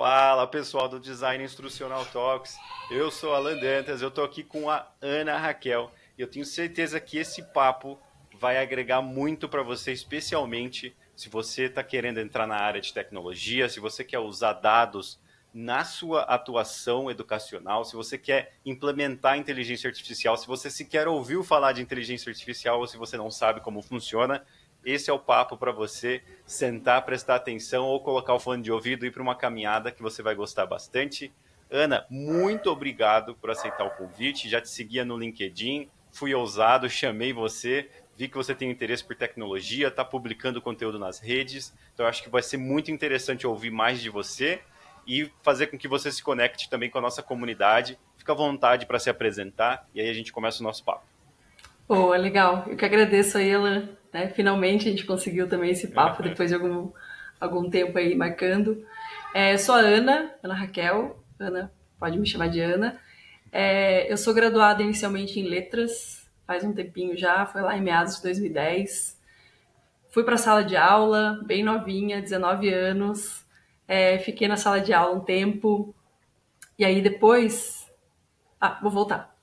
Fala pessoal do Design Instrucional Talks, eu sou Alan Dantas, eu estou aqui com a Ana Raquel. E eu tenho certeza que esse papo vai agregar muito para você, especialmente se você está querendo entrar na área de tecnologia, se você quer usar dados na sua atuação educacional, se você quer implementar inteligência artificial, se você sequer ouviu falar de inteligência artificial ou se você não sabe como funciona, esse é o papo para você sentar, prestar atenção ou colocar o fone de ouvido e ir para uma caminhada que você vai gostar bastante. Ana, muito obrigado por aceitar o convite. Já te seguia no LinkedIn, fui ousado, chamei você, vi que você tem interesse por tecnologia, está publicando conteúdo nas redes. Então acho que vai ser muito interessante ouvir mais de você e fazer com que você se conecte também com a nossa comunidade. Fica à vontade para se apresentar e aí a gente começa o nosso papo. Boa, legal. Eu que agradeço aí, Alan. Né? Finalmente a gente conseguiu também esse papo depois de algum, algum tempo aí marcando. É, sou a Ana, Ana Raquel. Ana, pode me chamar de Ana. É, eu sou graduada inicialmente em letras, faz um tempinho já, foi lá em meados de 2010. Fui para a sala de aula, bem novinha, 19 anos. É, fiquei na sala de aula um tempo. E aí depois. Ah, vou voltar.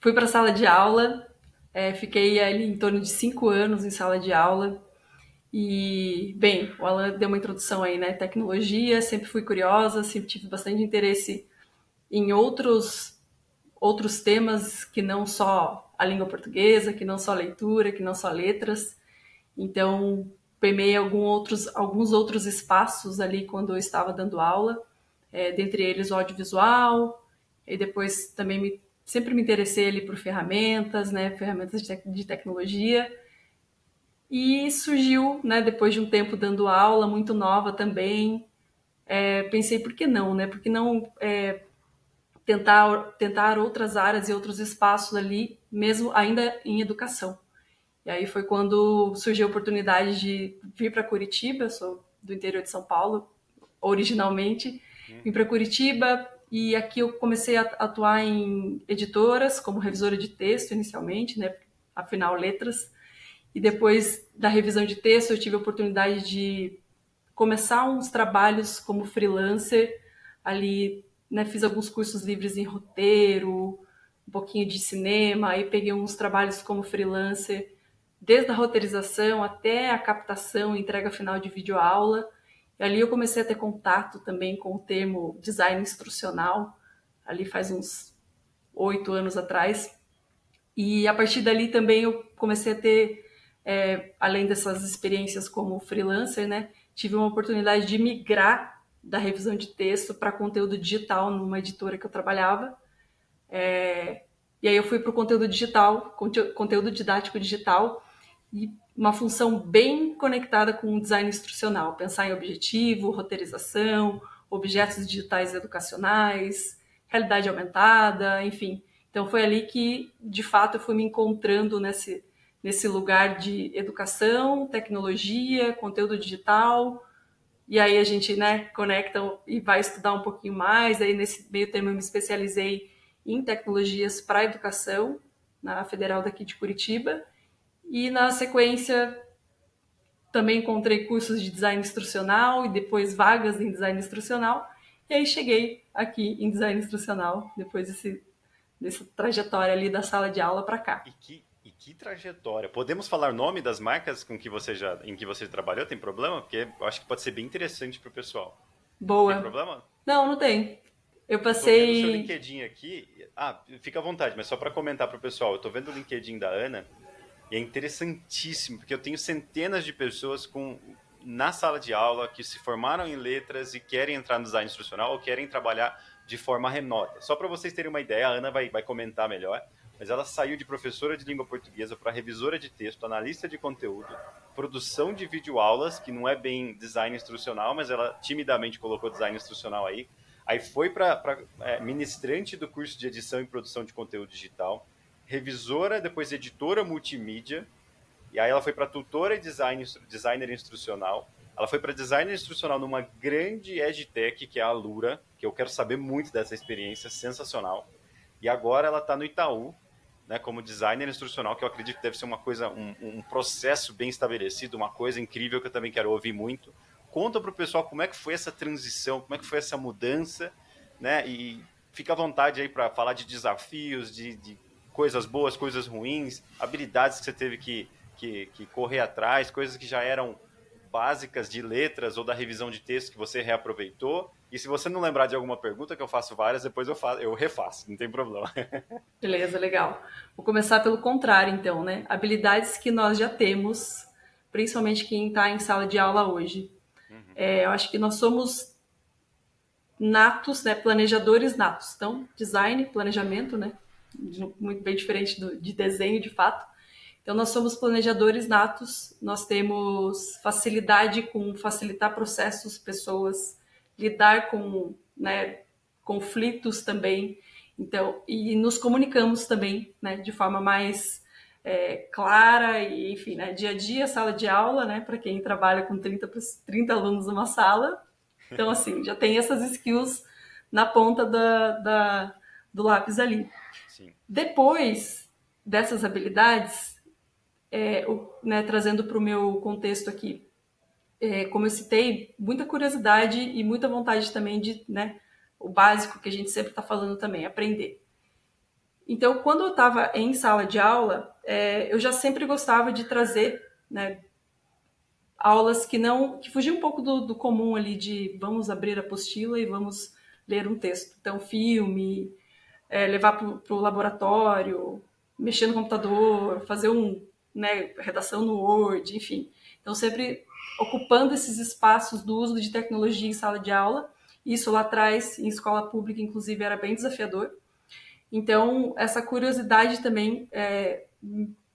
Fui para a sala de aula, é, fiquei ali em torno de cinco anos em sala de aula. E, bem, o Alan deu uma introdução aí, né? Tecnologia, sempre fui curiosa, sempre tive bastante interesse em outros, outros temas que não só a língua portuguesa, que não só leitura, que não só letras. Então, permeei algum outros, alguns outros espaços ali quando eu estava dando aula, é, dentre eles o audiovisual, e depois também me sempre me interessei ali por ferramentas, né, ferramentas de, te de tecnologia. E surgiu, né, depois de um tempo dando aula, muito nova também, é, pensei por que não, né? Por que não é, tentar tentar outras áreas e outros espaços ali, mesmo ainda em educação. E aí foi quando surgiu a oportunidade de vir para Curitiba, eu sou do interior de São Paulo, originalmente, hum. vim para Curitiba, e aqui eu comecei a atuar em editoras, como revisora de texto inicialmente, né? Afinal, letras. E depois da revisão de texto, eu tive a oportunidade de começar uns trabalhos como freelancer. Ali, né, fiz alguns cursos livres em roteiro, um pouquinho de cinema, aí peguei uns trabalhos como freelancer, desde a roteirização até a captação entrega final de videoaula. E ali eu comecei a ter contato também com o termo design instrucional, ali faz uns oito anos atrás. E a partir dali também eu comecei a ter, é, além dessas experiências como freelancer, né, tive uma oportunidade de migrar da revisão de texto para conteúdo digital numa editora que eu trabalhava. É, e aí eu fui para o conteúdo digital, conteúdo didático digital, e uma função bem conectada com o design instrucional, pensar em objetivo, roteirização, objetos digitais educacionais, realidade aumentada, enfim. Então foi ali que, de fato, eu fui me encontrando nesse, nesse lugar de educação, tecnologia, conteúdo digital, e aí a gente né, conecta e vai estudar um pouquinho mais. Aí nesse meio termo eu me especializei em tecnologias para educação na Federal daqui de Curitiba e na sequência também encontrei cursos de design instrucional e depois vagas em design instrucional. E aí cheguei aqui em design instrucional, depois desse, dessa trajetória ali da sala de aula para cá. E que, e que trajetória. Podemos falar nome das marcas com que você já, em que você trabalhou? Tem problema? Porque eu acho que pode ser bem interessante para o pessoal. Boa. Tem problema? Não, não tem. Eu passei. Estou vendo o seu LinkedIn aqui. Ah, fica à vontade, mas só para comentar para o pessoal. Eu estou vendo o LinkedIn da Ana e é interessantíssimo, porque eu tenho centenas de pessoas com na sala de aula que se formaram em letras e querem entrar no design instrucional ou querem trabalhar de forma remota. Só para vocês terem uma ideia, a Ana vai, vai comentar melhor, mas ela saiu de professora de língua portuguesa para revisora de texto, analista de conteúdo, produção de videoaulas, que não é bem design instrucional, mas ela timidamente colocou design instrucional aí. Aí foi para é, ministrante do curso de edição e produção de conteúdo digital revisora, depois editora multimídia, e aí ela foi para tutora e design, designer instrucional. Ela foi para designer instrucional numa grande edtech, que é a Lura, que eu quero saber muito dessa experiência, sensacional. E agora ela está no Itaú, né, como designer instrucional, que eu acredito que deve ser uma coisa, um, um, processo bem estabelecido, uma coisa incrível que eu também quero ouvir muito. conta para o pessoal como é que foi essa transição, como é que foi essa mudança, né? E fica à vontade aí para falar de desafios, de, de, coisas boas, coisas ruins, habilidades que você teve que, que, que correr atrás, coisas que já eram básicas de letras ou da revisão de texto que você reaproveitou. E se você não lembrar de alguma pergunta, que eu faço várias, depois eu, faço, eu refaço, não tem problema. Beleza, legal. Vou começar pelo contrário, então, né? Habilidades que nós já temos, principalmente quem está em sala de aula hoje. Uhum. É, eu acho que nós somos natos, né? Planejadores natos. Então, design, planejamento, né? Muito bem diferente do, de desenho, de fato. Então, nós somos planejadores natos, nós temos facilidade com facilitar processos, pessoas, lidar com né, conflitos também. Então, e nos comunicamos também né, de forma mais é, clara e, enfim, né, dia a dia, sala de aula, né, para quem trabalha com 30, 30 alunos numa sala. Então, assim, já tem essas skills na ponta da, da do lápis ali. Sim. Depois dessas habilidades, é, o, né, trazendo para o meu contexto aqui, é, como eu citei, muita curiosidade e muita vontade também de, né, o básico que a gente sempre está falando também, aprender. Então, quando eu estava em sala de aula, é, eu já sempre gostava de trazer, né, aulas que não, que fugiam um pouco do, do comum ali de vamos abrir a apostila e vamos ler um texto. Então, filme, é, levar para o laboratório, mexer no computador, fazer um né, redação no Word, enfim. Então, sempre ocupando esses espaços do uso de tecnologia em sala de aula. Isso lá atrás, em escola pública, inclusive, era bem desafiador. Então, essa curiosidade também é,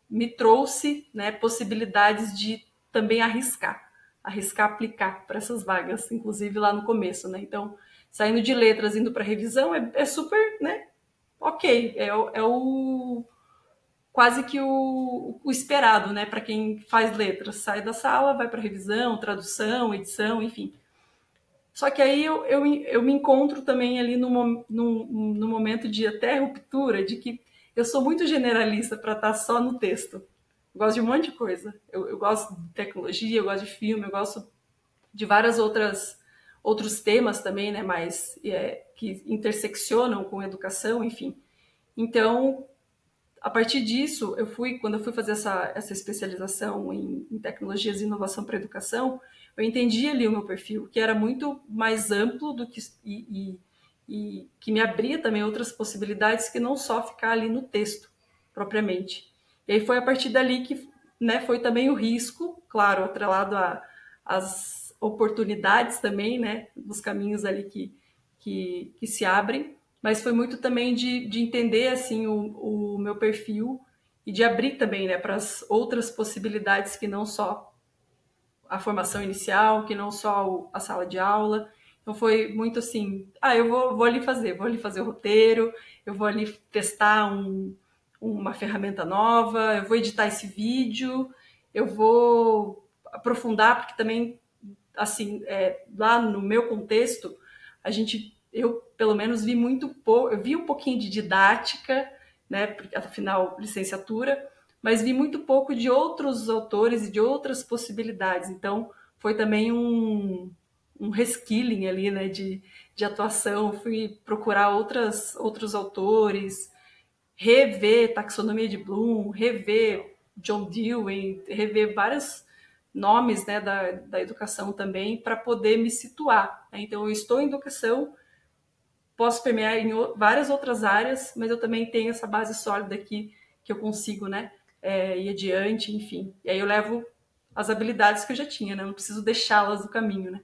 me trouxe né, possibilidades de também arriscar, arriscar aplicar para essas vagas, inclusive lá no começo. Né? Então, saindo de letras, indo para revisão, é, é, super né, ok, é, é o quase que o, o esperado, né, para quem faz letras. Sai da sala, vai para revisão, tradução, edição, enfim. Só que aí eu, eu, eu me encontro também ali no, no, no momento de até ruptura, de que eu sou muito generalista para estar tá só no texto. Eu gosto de um monte de coisa. Eu, eu gosto de tecnologia, eu gosto de filme, eu gosto de várias outras outros temas também, né, mais é, que interseccionam com educação, enfim. Então, a partir disso, eu fui, quando eu fui fazer essa, essa especialização em, em tecnologias e inovação para educação, eu entendi ali o meu perfil, que era muito mais amplo do que e, e, e, que me abria também outras possibilidades que não só ficar ali no texto propriamente. E aí foi a partir dali que né, foi também o risco, claro, atrelado às oportunidades também, né, dos caminhos ali que, que, que se abrem, mas foi muito também de, de entender assim o, o meu perfil e de abrir também né, para as outras possibilidades que não só a formação inicial, que não só a sala de aula. Então foi muito assim, ah, eu vou, vou ali fazer, vou ali fazer o roteiro, eu vou ali testar um, uma ferramenta nova, eu vou editar esse vídeo, eu vou aprofundar, porque também, assim, é, lá no meu contexto, a gente eu pelo menos vi muito pouco, eu vi um pouquinho de didática, né, porque afinal licenciatura, mas vi muito pouco de outros autores e de outras possibilidades. Então foi também um, um reskilling ali, né, de, de atuação. Fui procurar outras, outros autores, rever taxonomia de Bloom, rever John Dewey, rever vários nomes né, da, da educação também para poder me situar. Né? Então eu estou em educação posso permear em várias outras áreas, mas eu também tenho essa base sólida aqui que eu consigo, né, é, ir adiante, enfim. E aí eu levo as habilidades que eu já tinha, né? Não preciso deixá-las no caminho, né?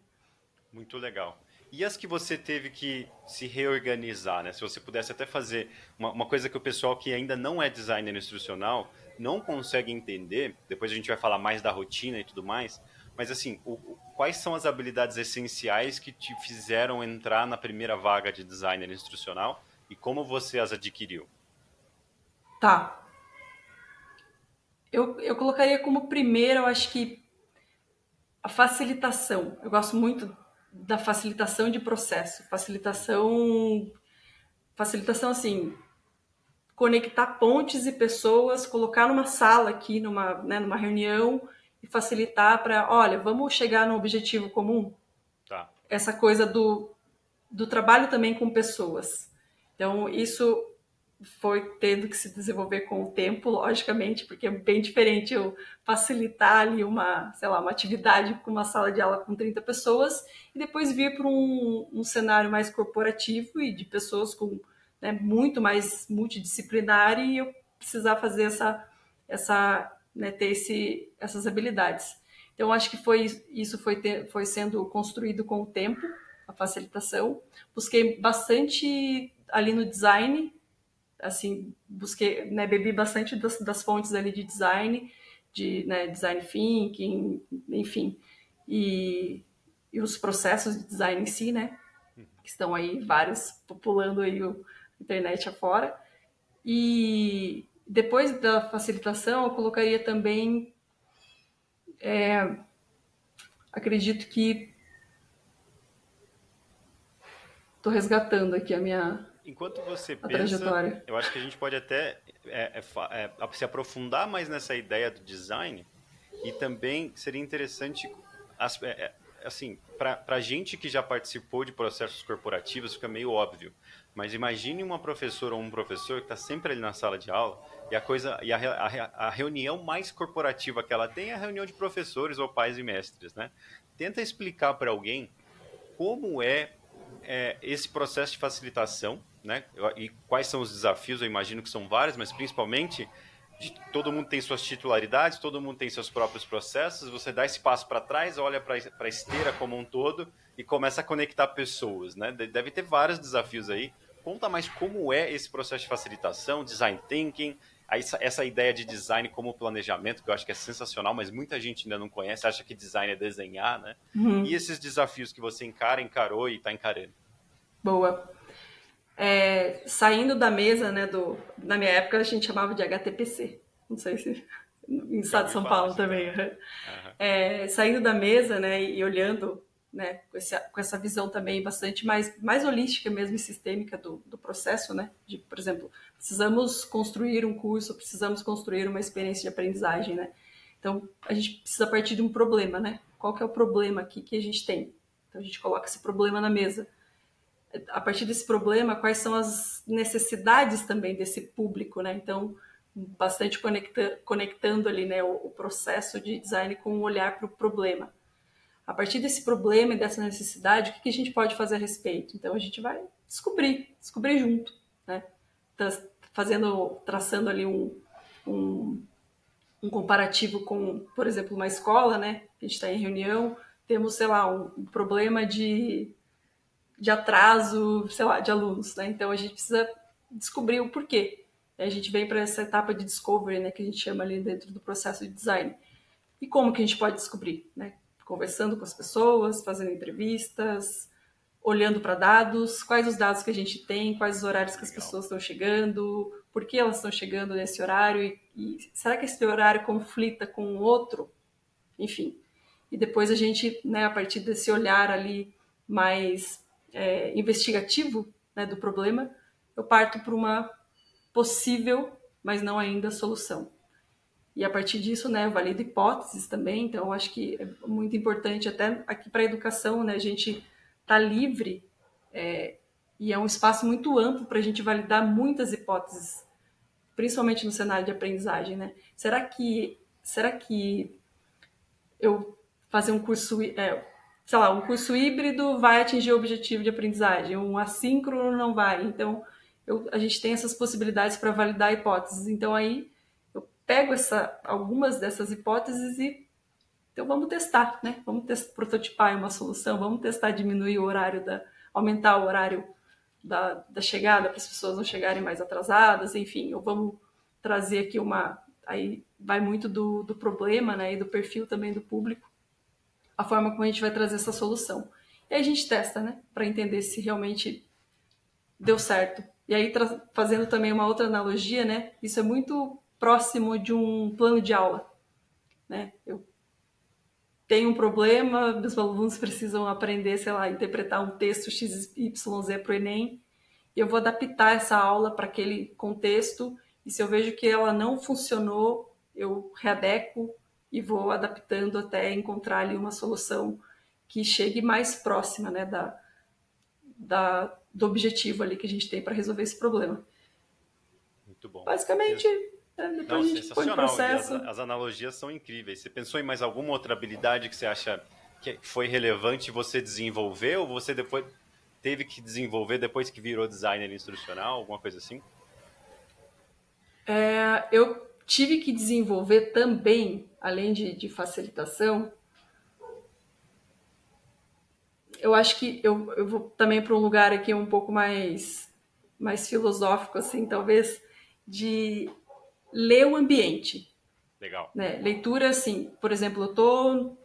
Muito legal. E as que você teve que se reorganizar, né? Se você pudesse até fazer uma, uma coisa que o pessoal que ainda não é designer instrucional não consegue entender, depois a gente vai falar mais da rotina e tudo mais, mas assim, o, quais são as habilidades essenciais que te fizeram entrar na primeira vaga de designer instrucional e como você as adquiriu? Tá. Eu, eu colocaria como primeiro, eu acho que a facilitação. Eu gosto muito da facilitação de processo, facilitação, facilitação assim, conectar pontes e pessoas, colocar numa sala aqui, numa, né, numa reunião e facilitar para, olha, vamos chegar no objetivo comum. Tá. Essa coisa do, do trabalho também com pessoas. Então, isso foi tendo que se desenvolver com o tempo, logicamente, porque é bem diferente eu facilitar ali uma, sei lá, uma atividade com uma sala de aula com 30 pessoas e depois vir para um, um cenário mais corporativo e de pessoas com né, muito mais multidisciplinar e eu precisar fazer essa, essa né, ter esse, essas habilidades. Então, acho que foi isso foi, ter, foi sendo construído com o tempo, a facilitação. Busquei bastante ali no design, assim, busquei, né, bebi bastante das, das fontes ali de design, de né, design thinking, enfim, e, e os processos de design em si, né, que estão aí vários populando aí o internet afora. E depois da facilitação, eu colocaria também, é, acredito que estou resgatando aqui a minha Enquanto você pensa, eu acho que a gente pode até é, é, é, se aprofundar mais nessa ideia do design e também seria interessante, é, é, assim, para gente que já participou de processos corporativos, fica meio óbvio, mas imagine uma professora ou um professor que está sempre ali na sala de aula e a coisa e a, a, a, reunião mais corporativa que ela tem é a reunião de professores ou pais e mestres, né? Tenta explicar para alguém como é, é esse processo de facilitação né? E quais são os desafios? Eu imagino que são vários, mas principalmente todo mundo tem suas titularidades, todo mundo tem seus próprios processos. Você dá esse passo para trás, olha para a esteira como um todo e começa a conectar pessoas, né? Deve ter vários desafios aí. Conta mais como é esse processo de facilitação, design thinking, essa, ideia de design como planejamento, que eu acho que é sensacional, mas muita gente ainda não conhece, acha que design é desenhar, né? Uhum. E esses desafios que você encara, encarou e está encarando. Boa é, saindo da mesa, né, do, na minha época a gente chamava de HTPC, não sei se em estado de São Paulo também, uhum. é, saindo da mesa, né, e olhando, né, com, esse, com essa visão também bastante mais, mais holística mesmo e sistêmica do, do processo, né, de, por exemplo, precisamos construir um curso, precisamos construir uma experiência de aprendizagem, né, então a gente precisa partir de um problema, né, qual que é o problema aqui que a gente tem? Então a gente coloca esse problema na mesa, a partir desse problema, quais são as necessidades também desse público, né? Então, bastante conecta, conectando ali, né, o, o, processo de design com um olhar para o problema. A partir desse problema e dessa necessidade, o que, que, a gente pode fazer a respeito? Então, a gente vai descobrir, descobrir junto, né? Fazendo, traçando ali um, um, um comparativo com, por exemplo, uma escola, né? A gente está em reunião, temos, sei lá, um problema de de atraso, sei lá, de alunos, né? Então a gente precisa descobrir o porquê. A gente vem para essa etapa de discovery, né, que a gente chama ali dentro do processo de design. E como que a gente pode descobrir, né? Conversando com as pessoas, fazendo entrevistas, olhando para dados, quais os dados que a gente tem, quais os horários que as pessoas estão chegando, por que elas estão chegando nesse horário e, e será que esse horário conflita com o outro? Enfim. E depois a gente, né, a partir desse olhar ali mais é, investigativo né, do problema, eu parto para uma possível, mas não ainda, solução. E a partir disso, né, valido hipóteses também, então eu acho que é muito importante, até aqui para a educação, né, a gente está livre é, e é um espaço muito amplo para a gente validar muitas hipóteses, principalmente no cenário de aprendizagem. Né? Será que, será que eu fazer um curso, é, sei lá, um curso híbrido vai atingir o objetivo de aprendizagem, um assíncrono não vai. Então, eu, a gente tem essas possibilidades para validar hipóteses. Então, aí eu pego essa, algumas dessas hipóteses e então vamos testar, né? Vamos prototipar uma solução, vamos testar diminuir o horário da, aumentar o horário da, da chegada para as pessoas não chegarem mais atrasadas, enfim, ou vamos trazer aqui uma, aí vai muito do, do problema, né? E do perfil também do público a forma como a gente vai trazer essa solução. E aí a gente testa, né, para entender se realmente deu certo. E aí fazendo também uma outra analogia, né, isso é muito próximo de um plano de aula, né? Eu tenho um problema, meus alunos precisam aprender, sei lá, interpretar um texto XYZ para o Enem, e eu vou adaptar essa aula para aquele contexto, e se eu vejo que ela não funcionou, eu readequo e vou adaptando até encontrar ali uma solução que chegue mais próxima né, da, da, do objetivo ali que a gente tem para resolver esse problema. Muito bom. Basicamente, é, depois Não, a gente põe o processo. As, as, analogias são incríveis. Você pensou em mais alguma outra habilidade que você acha que foi relevante você desenvolver ou você depois teve que desenvolver depois que virou designer instrucional, alguma coisa assim? É, eu tive que desenvolver também, além de, de facilitação, eu acho que eu, eu vou também para um lugar aqui um pouco mais, mais filosófico, assim, talvez, de ler o ambiente. Legal. Né? Leitura, assim, por exemplo, eu estou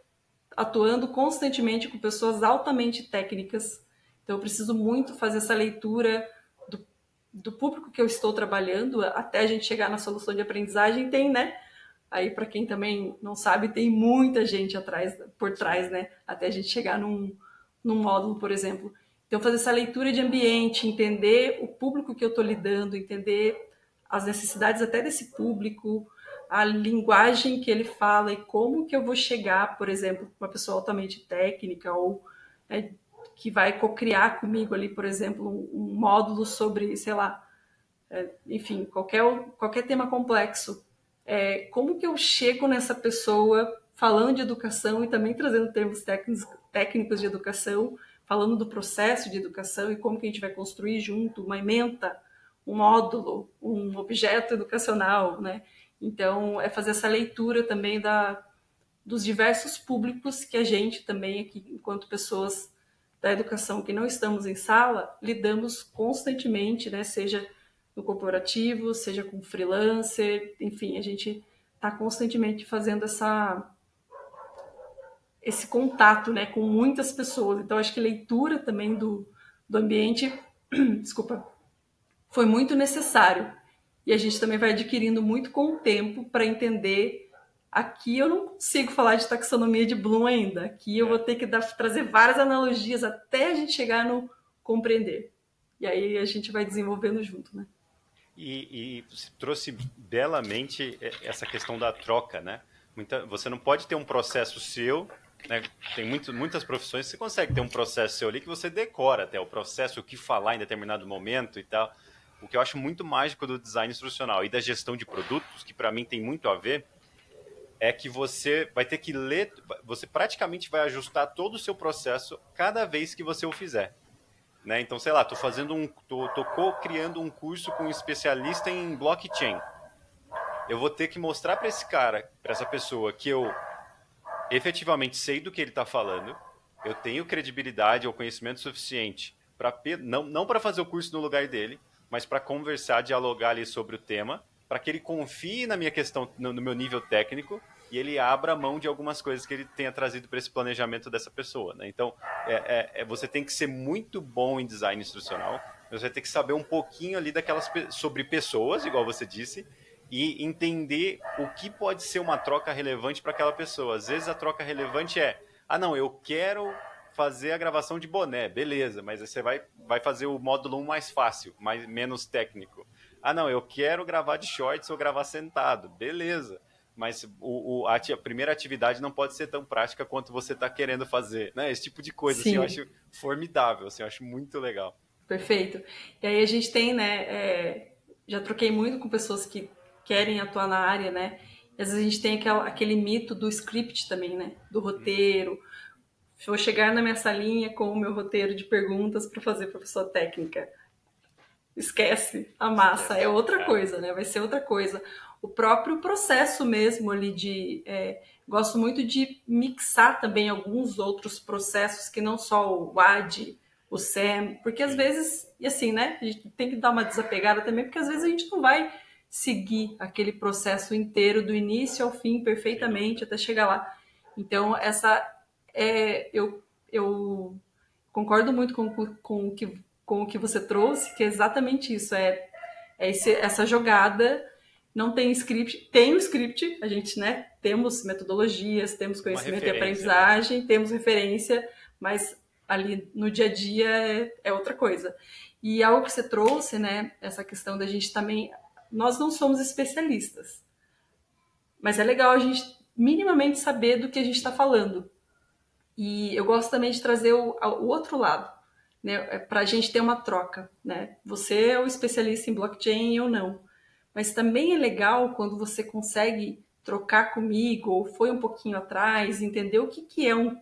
atuando constantemente com pessoas altamente técnicas, então eu preciso muito fazer essa leitura do, do público que eu estou trabalhando até a gente chegar na solução de aprendizagem. Tem, né? Aí, para quem também não sabe, tem muita gente atrás, por trás, né? Até a gente chegar num, num módulo, por exemplo. Então, fazer essa leitura de ambiente, entender o público que eu estou lidando, entender as necessidades até desse público, a linguagem que ele fala e como que eu vou chegar, por exemplo, uma pessoa altamente técnica ou né, que vai co-criar comigo ali, por exemplo, um, módulo sobre, sei lá, é, enfim, qualquer, qualquer tema complexo. É, como que eu chego nessa pessoa falando de educação e também trazendo termos técnicos, técnicos de educação, falando do processo de educação e como que a gente vai construir junto uma ementa, um módulo, um objeto educacional, né? Então, é fazer essa leitura também da, dos diversos públicos que a gente também aqui, enquanto pessoas da educação que não estamos em sala, lidamos constantemente, né? Seja no corporativo, seja com freelancer, enfim, a gente está constantemente fazendo essa esse contato, né, com muitas pessoas. Então, acho que leitura também do, do ambiente, desculpa, foi muito necessário. E a gente também vai adquirindo muito com o tempo para entender. Aqui eu não consigo falar de taxonomia de Bloom ainda. Aqui eu vou ter que dar, trazer várias analogias até a gente chegar no compreender. E aí a gente vai desenvolvendo junto, né? E, e trouxe belamente essa questão da troca, né? Muita, você não pode ter um processo seu, né? Tem muito, muitas profissões que você consegue ter um processo seu ali que você decora até o processo, o que falar em determinado momento e tal. O que eu acho muito mágico do design instrucional e da gestão de produtos, que para mim tem muito a ver, é que você vai ter que ler, você praticamente vai ajustar todo o seu processo cada vez que você o fizer. Né? Então, sei lá, estou fazendo um, tô, tô co-criando um curso com um especialista em blockchain. Eu vou ter que mostrar para esse cara, para essa pessoa, que eu efetivamente sei do que ele está falando, eu tenho credibilidade ou conhecimento suficiente para não, não para fazer o curso no lugar dele, mas para conversar, dialogar ali sobre o tema, para que ele confie na minha questão, no, no, meu nível técnico e ele abra mão de algumas coisas que ele tenha trazido para esse planejamento dessa pessoa. Né? Então, é, é, é, você tem que ser muito bom em design instrucional, você ter que saber um pouquinho ali daquelas sobre pessoas, igual você disse, e entender o que pode ser uma troca relevante para aquela pessoa. Às vezes a troca relevante é: ah, não, eu quero fazer a gravação de boné, beleza, mas você vai, vai fazer o módulo 1 mais fácil, mais, menos técnico. Ah, não, eu quero gravar de shorts ou gravar sentado, beleza. Mas o, o a, a, primeira atividade não pode ser tão prática quanto você está querendo fazer. Né? Esse tipo de coisa assim, eu acho formidável, assim, eu acho muito legal. Perfeito. E aí a gente tem, né? É, já troquei muito com pessoas que querem atuar na área, né? E às vezes a gente tem aquela, aquele mito do script também, né? Do roteiro, Vou chegar na minha salinha com o meu roteiro de perguntas para fazer professor técnica. Esquece, a massa é outra coisa, né? Vai ser outra coisa. O próprio processo mesmo ali de. É, gosto muito de mixar também alguns outros processos que não só o AD, o SEM, porque às vezes, e assim, né? A gente tem que dar uma desapegada também, porque às vezes a gente não vai seguir aquele processo inteiro do início ao fim perfeitamente até chegar lá. Então, essa é, eu, eu concordo muito com, com, o que, com o que você trouxe, que é exatamente isso, é, é esse, essa jogada, não tem script, tem o script, a gente, né, temos metodologias, temos conhecimento e né? aprendizagem, né? temos referência, mas ali no dia a dia é, é outra coisa. E algo que você trouxe, né, essa questão da gente também, nós não somos especialistas, mas é legal a gente minimamente saber do que a gente está falando. E eu gosto também de trazer o, o outro lado, né, é para a gente ter uma troca. Né? Você é o especialista em blockchain ou não. Mas também é legal quando você consegue trocar comigo, ou foi um pouquinho atrás, entender o que, que é um,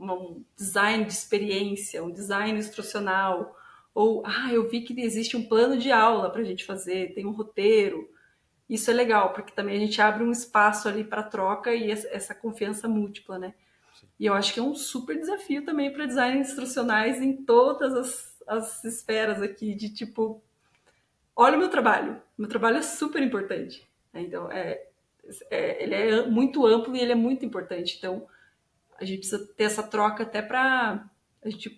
um design de experiência, um design instrucional, ou, ah, eu vi que existe um plano de aula para a gente fazer, tem um roteiro. Isso é legal, porque também a gente abre um espaço ali para troca e essa confiança múltipla, né? E eu acho que é um super desafio também para designers instrucionais em todas as, as esferas aqui, de tipo, olha o meu trabalho, meu trabalho é super importante. Então, é, é, ele é muito amplo e ele é muito importante. Então, a gente precisa ter essa troca até para. A gente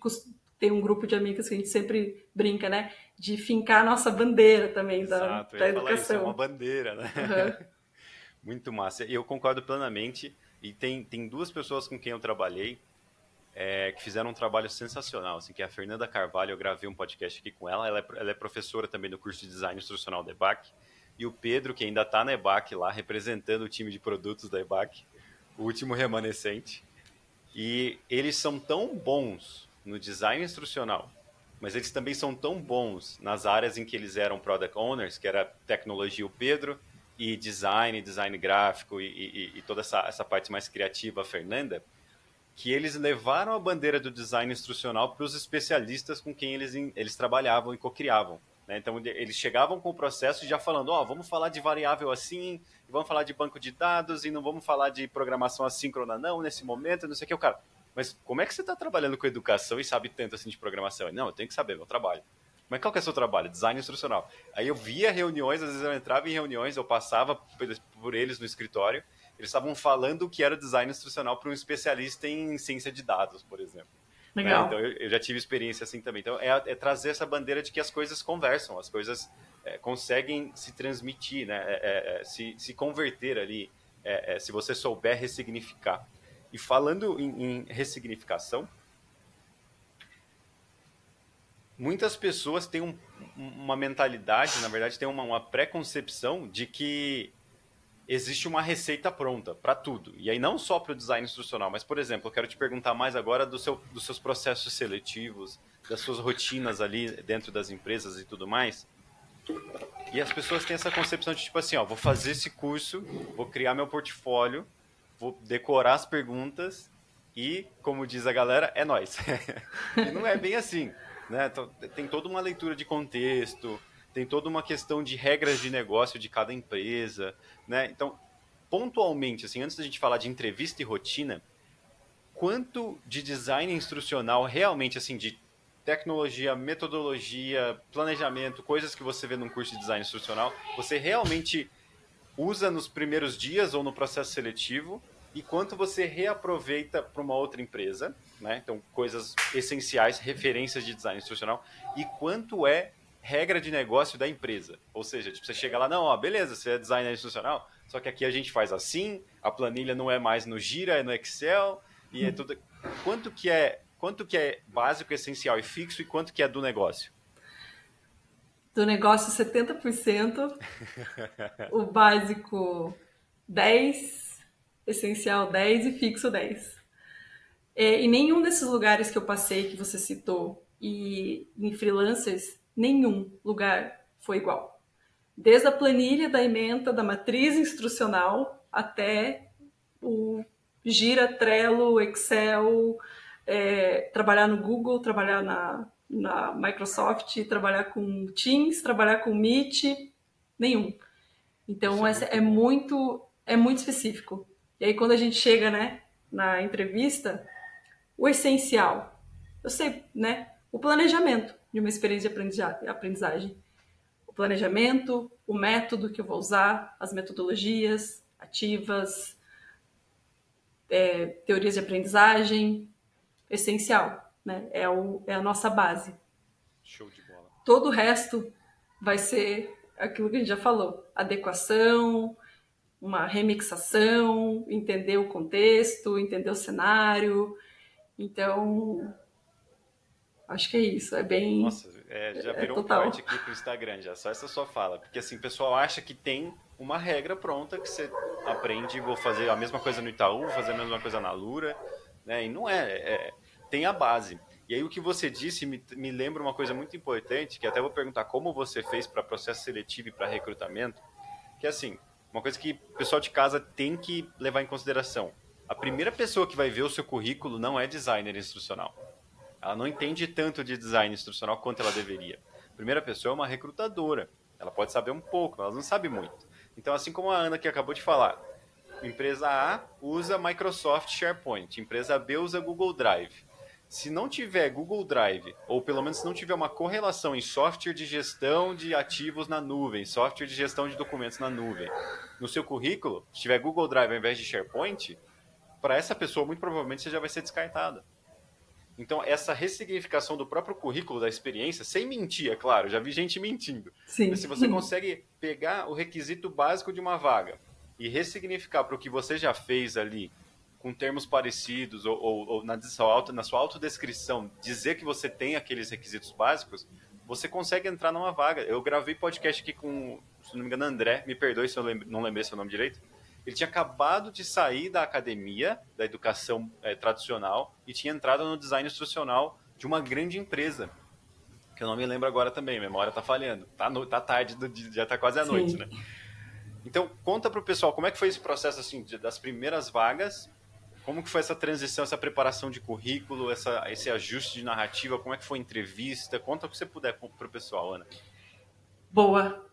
tem um grupo de amigas que a gente sempre brinca, né? De fincar a nossa bandeira também da, Exato, da educação. Isso, é uma bandeira, né? Uhum. muito massa. Eu concordo plenamente. E tem, tem duas pessoas com quem eu trabalhei é, que fizeram um trabalho sensacional, assim, que é a Fernanda Carvalho, eu gravei um podcast aqui com ela, ela é, ela é professora também no curso de Design Instrucional da EBAC, e o Pedro, que ainda está na EBAC lá, representando o time de produtos da EBAC, o último remanescente, e eles são tão bons no design instrucional, mas eles também são tão bons nas áreas em que eles eram product owners, que era tecnologia o Pedro, e design, design gráfico e, e, e toda essa, essa parte mais criativa, a Fernanda, que eles levaram a bandeira do design instrucional para os especialistas com quem eles, eles trabalhavam e co-criavam. Né? Então, eles chegavam com o processo já falando, ó, oh, vamos falar de variável assim, vamos falar de banco de dados e não vamos falar de programação assíncrona não, nesse momento, não sei o que. O cara, mas como é que você está trabalhando com educação e sabe tanto assim de programação? Não, eu tenho que saber, meu trabalho. Mas qual que é o seu trabalho? Design instrucional. Aí eu via reuniões, às vezes eu entrava em reuniões, eu passava por eles no escritório, eles estavam falando o que era design instrucional para um especialista em ciência de dados, por exemplo. Né? Legal. Né? Então eu, eu, já tive experiência assim também. Então é, é, trazer essa bandeira de que as coisas conversam, as coisas é, conseguem se transmitir, né? É, é, é se, se converter ali, se você souber ressignificar. E falando em, em ressignificação, muitas pessoas têm um, uma mentalidade, na verdade, têm uma, uma pré-concepção de que existe uma receita pronta para tudo. E aí não só para o design instrucional, mas, por exemplo, eu quero te perguntar mais agora do seu, dos seus processos seletivos, das suas rotinas ali dentro das empresas e tudo mais. E as pessoas têm essa concepção de tipo assim, ó, vou fazer esse curso, vou criar meu portfólio, vou decorar as perguntas e, como diz a galera, é nós. e não é bem assim. Né? Então, tem toda uma leitura de contexto, tem toda uma questão de regras de negócio de cada empresa. Né? Então, pontualmente, assim, antes da gente falar de entrevista e rotina, quanto de design instrucional realmente, assim, de tecnologia, metodologia, planejamento, coisas que você vê num curso de design instrucional, você realmente usa nos primeiros dias ou no processo seletivo e quanto você reaproveita para uma outra empresa, né? Então, coisas essenciais, referências de design instrucional, e quanto é regra de negócio da empresa. Ou seja, tipo, você chega lá, não, ó, beleza, você é designer instrucional, só que aqui a gente faz assim, a planilha não é mais no Gira, é no Excel, e é tudo. Quanto que é, quanto que é básico, essencial e fixo e quanto que é do negócio? Do negócio 70%, o básico 10 essencial 10 e fixo 10. É, e nenhum desses lugares que eu passei, que você citou, e em freelancers, nenhum lugar foi igual. Desde a planilha da ementa, da matriz instrucional, até o Gira, Trello, Excel, é, trabalhar no Google, trabalhar na, na Microsoft, trabalhar com Teams, trabalhar com Meet, nenhum. Então, é, é muito, é muito específico. E aí, quando a gente chega, né, na entrevista, o essencial, eu sei, né, o planejamento de uma experiência de aprendizagem. O planejamento, o método que eu vou usar, as metodologias ativas, é, teorias de aprendizagem, essencial, né? É, o, é a nossa base. Show de bola. Todo o resto vai ser aquilo que a gente já falou: adequação, uma remixação, entender o contexto, entender o cenário. Então, acho que é isso. É bem. Nossa, é, já é virou é um corte aqui pro Instagram, já, só essa sua fala. Porque assim, o pessoal acha que tem uma regra pronta que você aprende, vou fazer a mesma coisa no Itaú, vou fazer a mesma coisa na Lura, né? E não é, é tem a base. E aí o que você disse me, me lembra uma coisa muito importante, que até vou perguntar como você fez para processo seletivo e para recrutamento, que é assim, uma coisa que o pessoal de casa tem que levar em consideração. A primeira pessoa que vai ver o seu currículo não é designer instrucional. Ela não entende tanto de design instrucional quanto ela deveria. A primeira pessoa é uma recrutadora. Ela pode saber um pouco, mas ela não sabe muito. Então, assim como a Ana que acabou de falar, empresa A usa Microsoft SharePoint, empresa B usa Google Drive. Se não tiver Google Drive, ou pelo menos se não tiver uma correlação em software de gestão de ativos na nuvem, software de gestão de documentos na nuvem, no seu currículo, se tiver Google Drive ao invés de SharePoint, para essa pessoa, muito provavelmente, você já vai ser descartada. Então, essa ressignificação do próprio currículo da experiência, sem mentir, é claro, já vi gente mentindo. Sim. Mas se você consegue pegar o requisito básico de uma vaga e ressignificar para o que você já fez ali, com termos parecidos, ou, ou, ou na, sua na sua autodescrição, dizer que você tem aqueles requisitos básicos, você consegue entrar numa vaga. Eu gravei podcast aqui com, se não me engano, André, me perdoe se eu não lembrei seu nome direito. Ele tinha acabado de sair da academia, da educação é, tradicional, e tinha entrado no design instrucional de uma grande empresa. Que eu não me lembro agora também, a memória está falhando. Tá, no, tá tarde, do, já está quase à noite, né? Então, conta para o pessoal como é que foi esse processo assim das primeiras vagas, como que foi essa transição, essa preparação de currículo, essa, esse ajuste de narrativa, como é que foi a entrevista? Conta o que você puder para o pessoal, Ana. Boa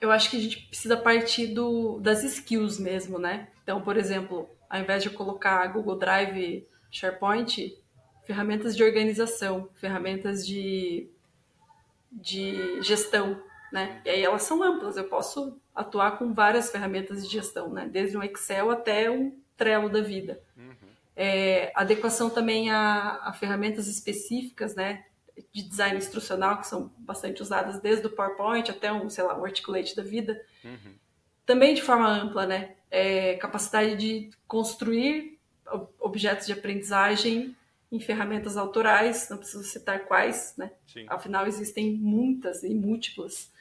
eu acho que a gente precisa partir do, das skills mesmo, né? Então, por exemplo, ao invés de colocar Google Drive, SharePoint, ferramentas de organização, ferramentas de, de gestão, né? E aí elas são amplas, eu posso atuar com várias ferramentas de gestão, né? Desde um Excel até um Trello da vida. Uhum. É, adequação também a, a ferramentas específicas, né? De design instrucional, que são bastante usadas desde o PowerPoint até um, sei lá, um Articulate da vida. Uhum. Também de forma ampla, né? É, capacidade de construir objetos de aprendizagem em ferramentas autorais, não preciso citar quais, né? Sim. Afinal, existem muitas e múltiplas.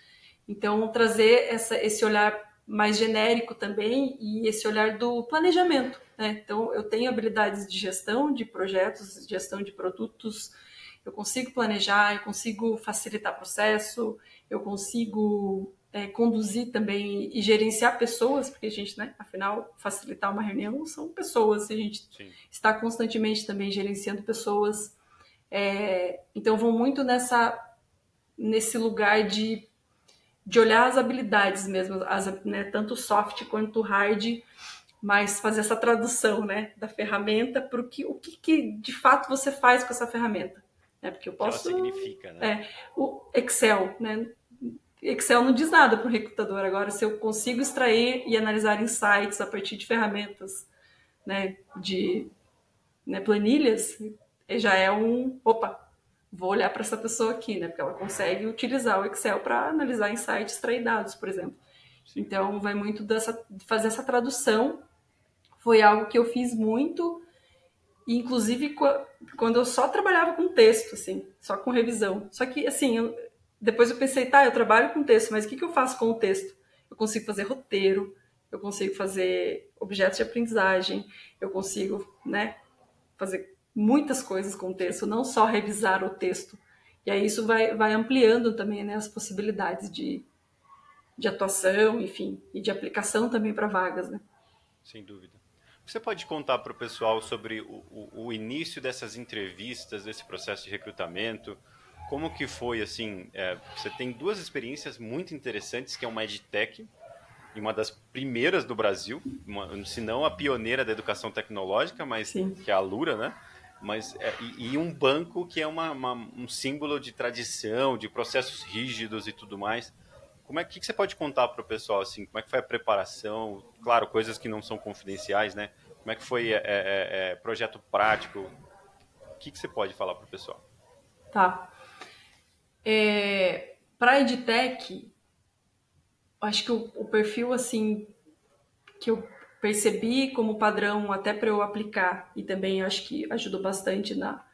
Então, trazer essa, esse olhar mais genérico também e esse olhar do planejamento. Né? Então, eu tenho habilidades de gestão de projetos, gestão de produtos, eu consigo planejar, eu consigo facilitar processo, eu consigo é, conduzir também e gerenciar pessoas, porque a gente, né, afinal, facilitar uma reunião são pessoas, a gente Sim. está constantemente também gerenciando pessoas. É, então, vão muito nessa, nesse lugar de, de olhar as habilidades mesmo, as, né, tanto soft quanto hard, mas fazer essa tradução né, da ferramenta para o que, o que, que de fato você faz com essa ferramenta. Né? Porque eu posso. ela significa, né? É, o Excel, né? Excel não diz nada para o recrutador. Agora, se eu consigo extrair e analisar insights a partir de ferramentas, né, de né, planilhas, já é um, opa, vou olhar para essa pessoa aqui, né, porque ela consegue utilizar o Excel para analisar insights, extrair dados, por exemplo. Sim. Então, vai muito dessa fazer essa tradução. Foi algo que eu fiz muito inclusive, quando eu só trabalhava com texto, assim, só com revisão. Só que, assim, eu, depois eu pensei, tá, eu trabalho com texto, mas o que, que eu faço com o texto? Eu consigo fazer roteiro, eu consigo fazer objetos de aprendizagem, eu consigo, né, fazer muitas coisas com o texto, não só revisar o texto. E aí isso vai, vai ampliando também né, as possibilidades de, de atuação, enfim, e de aplicação também para vagas, né? Sem dúvida. Você pode contar para o pessoal sobre o, o, o, início dessas entrevistas, desse processo de recrutamento? Como que foi, assim, é, você tem duas experiências muito interessantes, que é uma EdTech, uma das primeiras do Brasil, uma, se não a pioneira da educação tecnológica, mas Sim. que é a Lura, né? Mas, é, e, e, um banco que é uma, uma, um símbolo de tradição, de processos rígidos e tudo mais. Como é que, que você pode contar para o pessoal assim? Como é que foi a preparação? Claro, coisas que não são confidenciais, né? Como é que foi é, é, é projeto prático? O que, que você pode falar para o pessoal? Tá. É, para a EdTech, acho que o, o, perfil assim que eu percebi como padrão até para eu aplicar e também acho que ajudou bastante na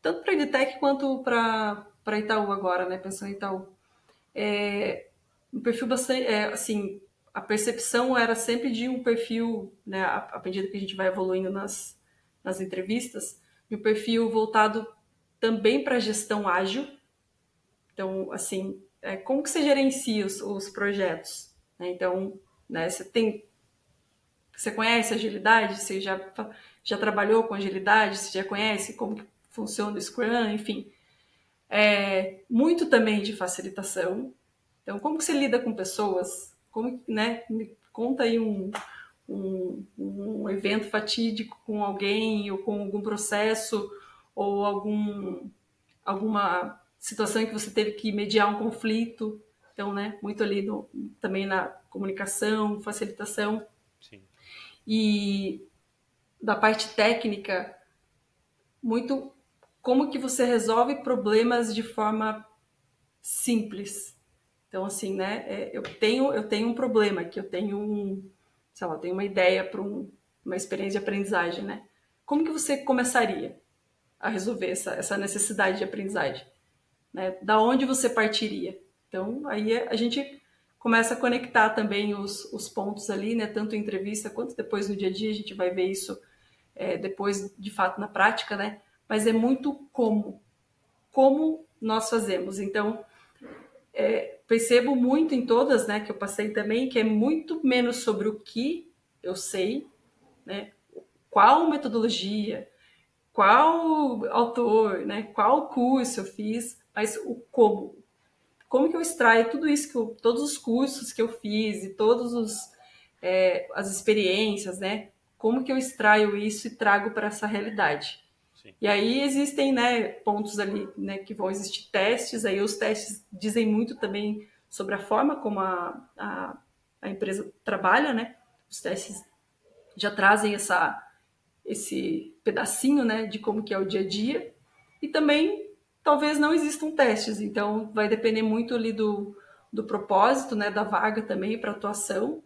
tanto para a EdTech quanto para para Itaú agora, né? Pensando em Itaú. É, um perfil bastante, é, assim, a percepção era sempre de um perfil, né, à medida que a gente vai evoluindo nas, nas entrevistas, de um perfil voltado também para gestão ágil. Então, assim, é, como que você gerencia os, os projetos? Né? Então, né, você tem, você conhece agilidade? Você já já trabalhou com agilidade? Você já conhece como funciona o Scrum? Enfim, é, muito também de facilitação. Então, como que você lida com pessoas? Como, né? Me conta aí um, um, um evento fatídico com alguém ou com algum processo ou algum, alguma situação em que você teve que mediar um conflito. Então, né, muito ali no, também na comunicação, facilitação. Sim. E da parte técnica, muito como que você resolve problemas de forma simples. Então, assim, né, é, eu tenho, eu tenho um problema, que eu tenho um, sei lá, tenho uma ideia para um, uma experiência de aprendizagem, né? Como que você começaria a resolver essa, essa necessidade de aprendizagem? Né? Da onde você partiria? Então, aí a gente começa a conectar também os, os pontos ali, né? Tanto em entrevista quanto depois no dia a dia, a gente vai ver isso é, depois, de fato, na prática, né? Mas é muito como. Como nós fazemos. Então, é, percebo muito em todas, né, que eu passei também, que é muito menos sobre o que eu sei, né? Qual metodologia, qual autor, né? Qual curso eu fiz, mas o como. Como que eu extraio tudo isso que eu, todos os cursos que eu fiz e todos os é, as experiências, né? Como que eu extraio isso e trago para essa realidade? E aí existem, né, pontos ali, né, que vão existir testes. Aí os testes dizem muito também sobre a forma como a, a, a empresa trabalha, né? Os testes já trazem essa esse pedacinho, né, de como que é o dia a dia. E também talvez não existam testes, então vai depender muito ali do, do propósito, né, da vaga também para atuação.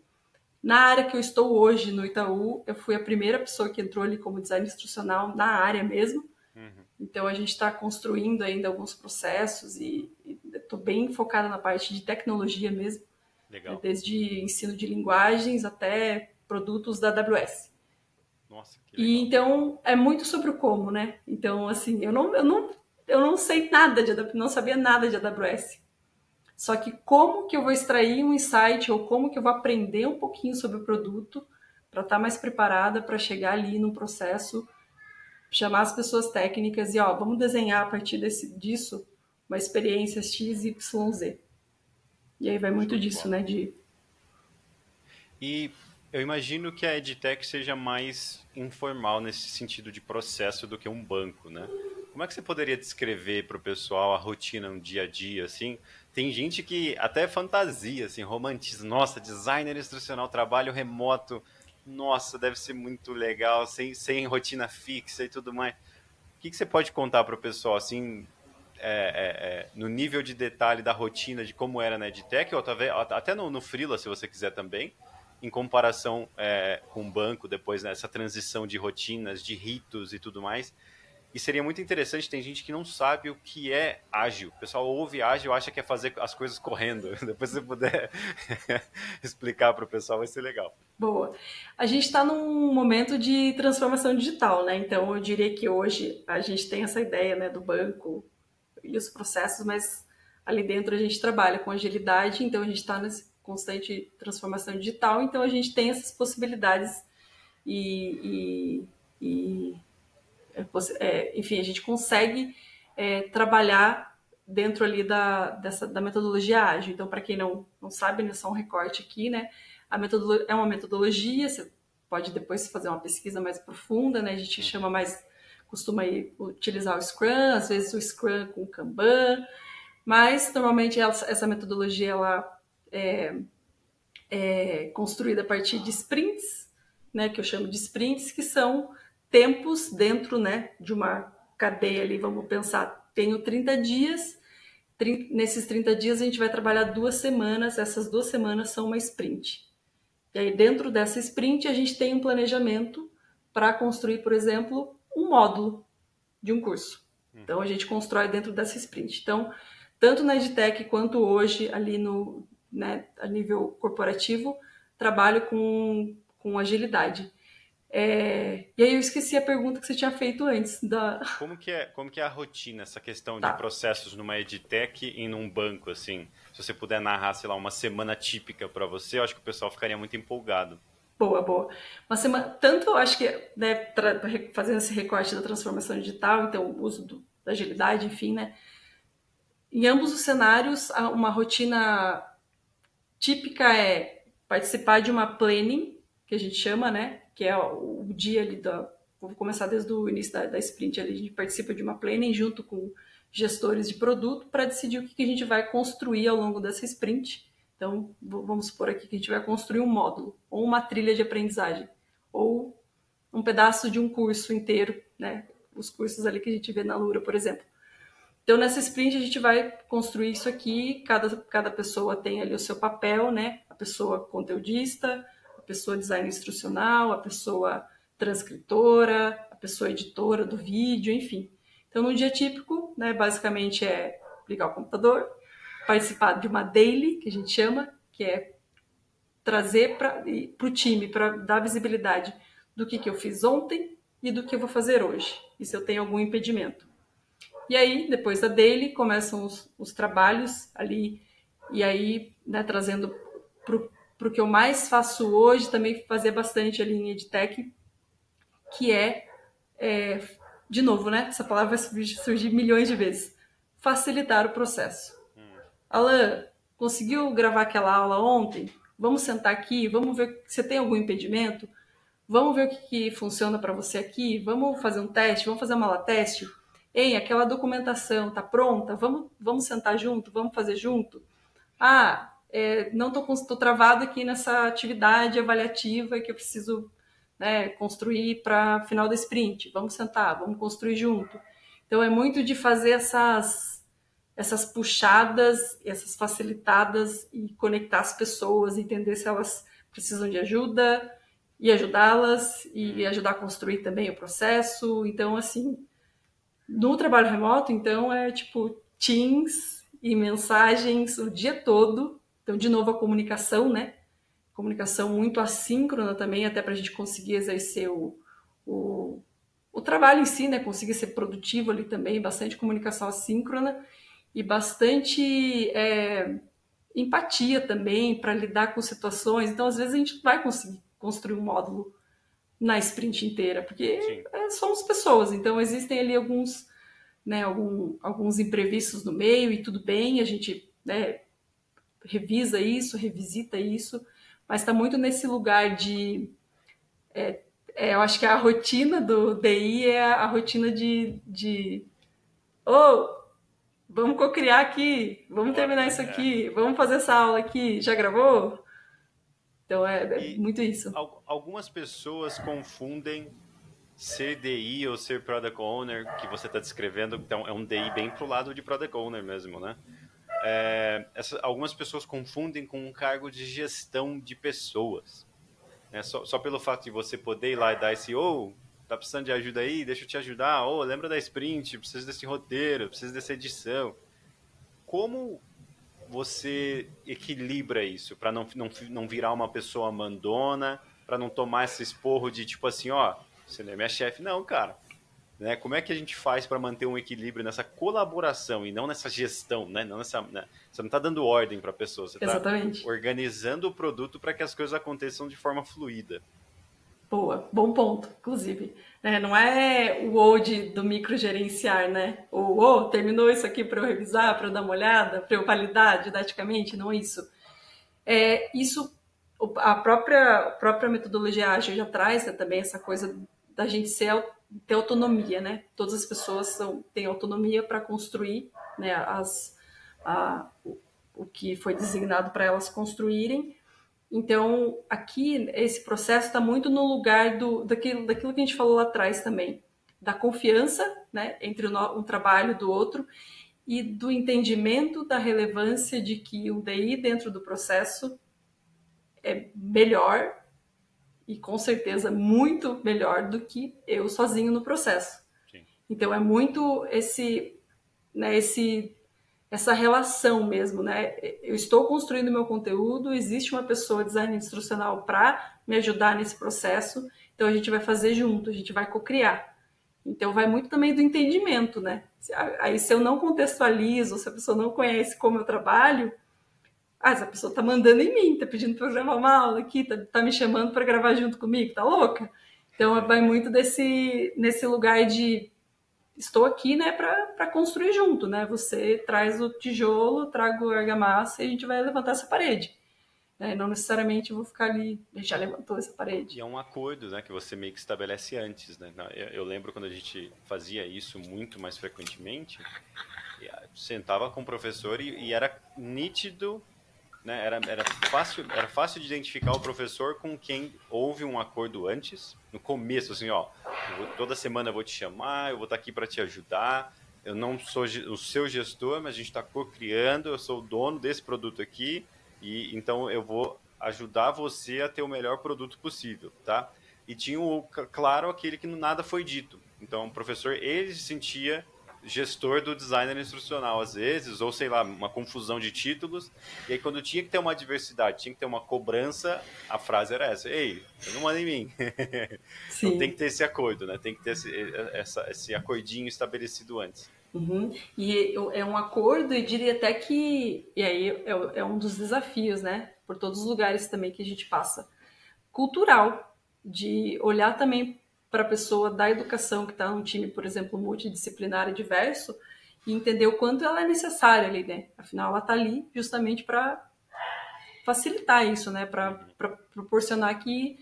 Na área que eu estou hoje, no Itaú, eu fui a primeira pessoa que entrou ali como design instrucional na área mesmo. Uhum. Então a gente está construindo ainda alguns processos e estou bem focada na parte de tecnologia mesmo. Legal. Desde ensino de linguagens até produtos da AWS. Nossa, que legal. E então é muito sobre o como, né? Então, assim, eu não, eu não eu não sei nada de não sabia nada de AWS. Só que como que eu vou extrair um insight ou como que eu vou aprender um pouquinho sobre o produto para estar tá mais preparada para chegar ali no processo, chamar as pessoas técnicas e ó, vamos desenhar a partir desse, disso uma experiência X, Y, Z. E aí vai muito disso, né? De... E eu imagino que a EdTech seja mais informal nesse sentido de processo do que um banco, né? Como é que você poderia descrever para o pessoal a rotina, um dia a dia, assim? Tem gente que até fantasia, assim, romantiza. Nossa, designer instrucional, trabalho remoto. Nossa, deve ser muito legal, sem, sem rotina fixa e tudo mais. O que, que você pode contar para o pessoal, assim, é, é, é, no nível de detalhe da rotina, de como era na EdTech, ou até no, no Freela, se você quiser também, em comparação é, com o banco, depois nessa né, transição de rotinas, de ritos e tudo mais. E seria muito interessante, tem gente que não sabe o que é ágil. O pessoal ouve ágil acha que é fazer as coisas correndo. Depois se puder explicar para o pessoal, vai ser legal. Boa. A gente está num momento de transformação digital, né? Então eu diria que hoje a gente tem essa ideia né, do banco e os processos, mas ali dentro a gente trabalha com agilidade, então a gente está nessa constante transformação digital, então a gente tem essas possibilidades e, e, e é, enfim, a gente consegue é, trabalhar dentro ali da, dessa, da metodologia ágil. Então, para quem não, não sabe, né, só um recorte aqui, né? A metodologia é uma metodologia, você pode depois fazer uma pesquisa mais profunda, né? A gente chama mais, costuma aí utilizar o Scrum, às vezes o Scrum com o Kanban, mas normalmente essa, essa metodologia ela é, é construída a partir de sprints, né? Que eu chamo de sprints, que são tempos dentro né, de uma cadeia ali. Vamos pensar, tenho 30 dias, 30, nesses 30 dias a gente vai trabalhar duas semanas, essas duas semanas são uma sprint. E aí, dentro dessa sprint, a gente tem um planejamento para construir, por exemplo, um módulo de um curso. Então, a gente constrói dentro dessa sprint. Então, tanto na EdTech quanto hoje, ali no, né, a nível corporativo, trabalho com, com agilidade. É, e aí eu esqueci a pergunta que você tinha feito antes. Da... Como, que é, como que é a rotina, essa questão tá. de processos numa edtech e num banco, assim? Se você puder narrar, sei lá, uma semana típica para você, eu acho que o pessoal ficaria muito empolgado. Boa, boa. Uma semana, tanto acho que, né, fazendo esse recorte da transformação digital, então o uso do, da agilidade, enfim, né? Em ambos os cenários, uma rotina típica é participar de uma planning, que a gente chama, né? Que é o, dia ali da. Vou começar desde o início da, da sprint ali, a gente participa de uma planning junto com gestores de produto para decidir o que, que a gente vai construir ao longo dessa sprint. Então, vamos supor aqui que a gente vai construir um módulo, ou uma trilha de aprendizagem, ou um pedaço de um curso inteiro, né? Os cursos ali que a gente vê na Lura, por exemplo. Então, nessa sprint, a gente vai construir isso aqui, cada, cada pessoa tem ali o seu papel, né? A pessoa conteudista, pessoa design instrucional, a pessoa transcritora, a pessoa editora do vídeo, enfim. Então, no dia típico, né, basicamente é ligar o computador, participar de uma daily, que a gente chama, que é trazer para o time, para dar visibilidade do que, que eu fiz ontem e do que eu vou fazer hoje, e se eu tenho algum impedimento. E aí, depois da daily, começam os, os trabalhos ali, e aí, né, trazendo para o que eu mais faço hoje, também fazer bastante ali em EdTech, que é, é, de novo, né, essa palavra vai surgir milhões de vezes, facilitar o processo. Hum. Alan, conseguiu gravar aquela aula ontem? Vamos sentar aqui, vamos ver se tem algum impedimento, vamos ver o que, que funciona para você aqui, vamos fazer um teste, vamos fazer uma aula teste, Ei, aquela documentação está pronta? Vamos, vamos sentar junto? Vamos fazer junto? Ah, é, não estou travado aqui nessa atividade avaliativa que eu preciso né, construir para final da sprint. Vamos sentar, vamos construir junto. Então é muito de fazer essas, essas puxadas, essas facilitadas e conectar as pessoas, entender se elas precisam de ajuda e ajudá-las e ajudar a construir também o processo. Então, assim, no trabalho remoto, então, é tipo Teams e mensagens o dia todo. Então, de novo, a comunicação, né? Comunicação muito assíncrona também, até para a gente conseguir exercer o, o, o trabalho em si, né? Conseguir ser produtivo ali também, bastante comunicação assíncrona e bastante é, empatia também para lidar com situações. Então, às vezes, a gente vai conseguir construir um módulo na sprint inteira, porque é, somos pessoas, então existem ali alguns, né, algum, alguns imprevistos no meio e tudo bem, a gente né, revisa isso, revisita isso, mas está muito nesse lugar de. É, é, eu acho que a rotina do DI é a, a rotina de. de oh, vamos cocriar aqui, vamos terminar isso aqui, vamos fazer essa aula aqui, já gravou? Então é, é muito isso. Algumas pessoas confundem ser DI ou ser Product Owner, que você está descrevendo, então é um DI bem pro lado de Product Owner mesmo, né? É, essa, algumas pessoas confundem com um cargo de gestão de pessoas. Né? Só, só, pelo fato de você poder ir lá e dar esse, ou oh, tá precisando de ajuda aí, deixa eu te ajudar, ou oh, lembra da sprint, precisa desse roteiro, precisa dessa edição. Como você equilibra isso para não, não, não virar uma pessoa mandona, para não tomar esse esporro de tipo assim, ó, você não é minha chefe, não, cara. Né? Como é que a gente faz para manter um equilíbrio nessa colaboração e não nessa gestão, né? Não nessa, né? Você não está dando ordem para a pessoa, você está organizando o produto para que as coisas aconteçam de forma fluida. Boa, bom ponto, inclusive. É, não é o old do microgerenciar, né? Ou, oh, terminou isso aqui para eu revisar, para eu dar uma olhada, para eu validar didaticamente, não é isso. É, isso, a própria, a própria metodologia ágil já traz né, também essa coisa da gente ser, ter autonomia, né? Todas as pessoas são, têm autonomia para construir né, as, a, o, o que foi designado para elas construírem, então, aqui, esse processo está muito no lugar do, daquilo, daquilo que a gente falou lá atrás também, da confiança né, entre um, um trabalho do outro e do entendimento da relevância de que o DI dentro do processo é melhor e com certeza muito melhor do que eu sozinho no processo. Sim. Então é muito esse, né, esse essa relação mesmo, né? Eu estou construindo meu conteúdo, existe uma pessoa design instrucional para me ajudar nesse processo, então a gente vai fazer junto, a gente vai co-criar. Então vai muito também do entendimento, né? Aí se eu não contextualizo, se a pessoa não conhece como eu trabalho, ah, essa pessoa tá mandando em mim, tá pedindo para eu gravar uma aula aqui, tá, tá me chamando para gravar junto comigo, tá louca? Então vai muito desse nesse lugar de estou aqui, né, para construir junto, né? Você traz o tijolo, trago a argamassa e a gente vai levantar essa parede. Né? Não necessariamente eu vou ficar ali, já levantou essa parede. E é um acordo, né, que você meio que estabelece antes, né? Eu lembro quando a gente fazia isso muito mais frequentemente, sentava com o professor e, e era nítido né, era, era, fácil, era fácil de identificar o professor com quem houve um acordo antes, no começo, assim, ó, vou, toda semana eu vou te chamar, eu vou estar aqui para te ajudar, eu não sou o seu gestor, mas a gente está co-criando, eu sou o dono desse produto aqui, e então eu vou ajudar você a ter o melhor produto possível, tá? E tinha, o, claro, aquele que nada foi dito. Então, o professor, ele se sentia gestor do designer instrucional, às vezes, ou sei lá, uma confusão de títulos. E aí, quando tinha que ter uma diversidade, tinha que ter uma cobrança, a frase era essa: Ei, não manda em mim. então tem que ter esse acordo, né? Tem que ter esse, essa, esse acordinho estabelecido antes. Uhum. E é um acordo, e diria até que. E aí é, é um dos desafios, né? Por todos os lugares também que a gente passa. Cultural, de olhar também para a pessoa da educação que está num time, por exemplo, multidisciplinar e diverso, e entender o quanto ela é necessária ali, né? Afinal, ela está ali justamente para facilitar isso, né? Para proporcionar que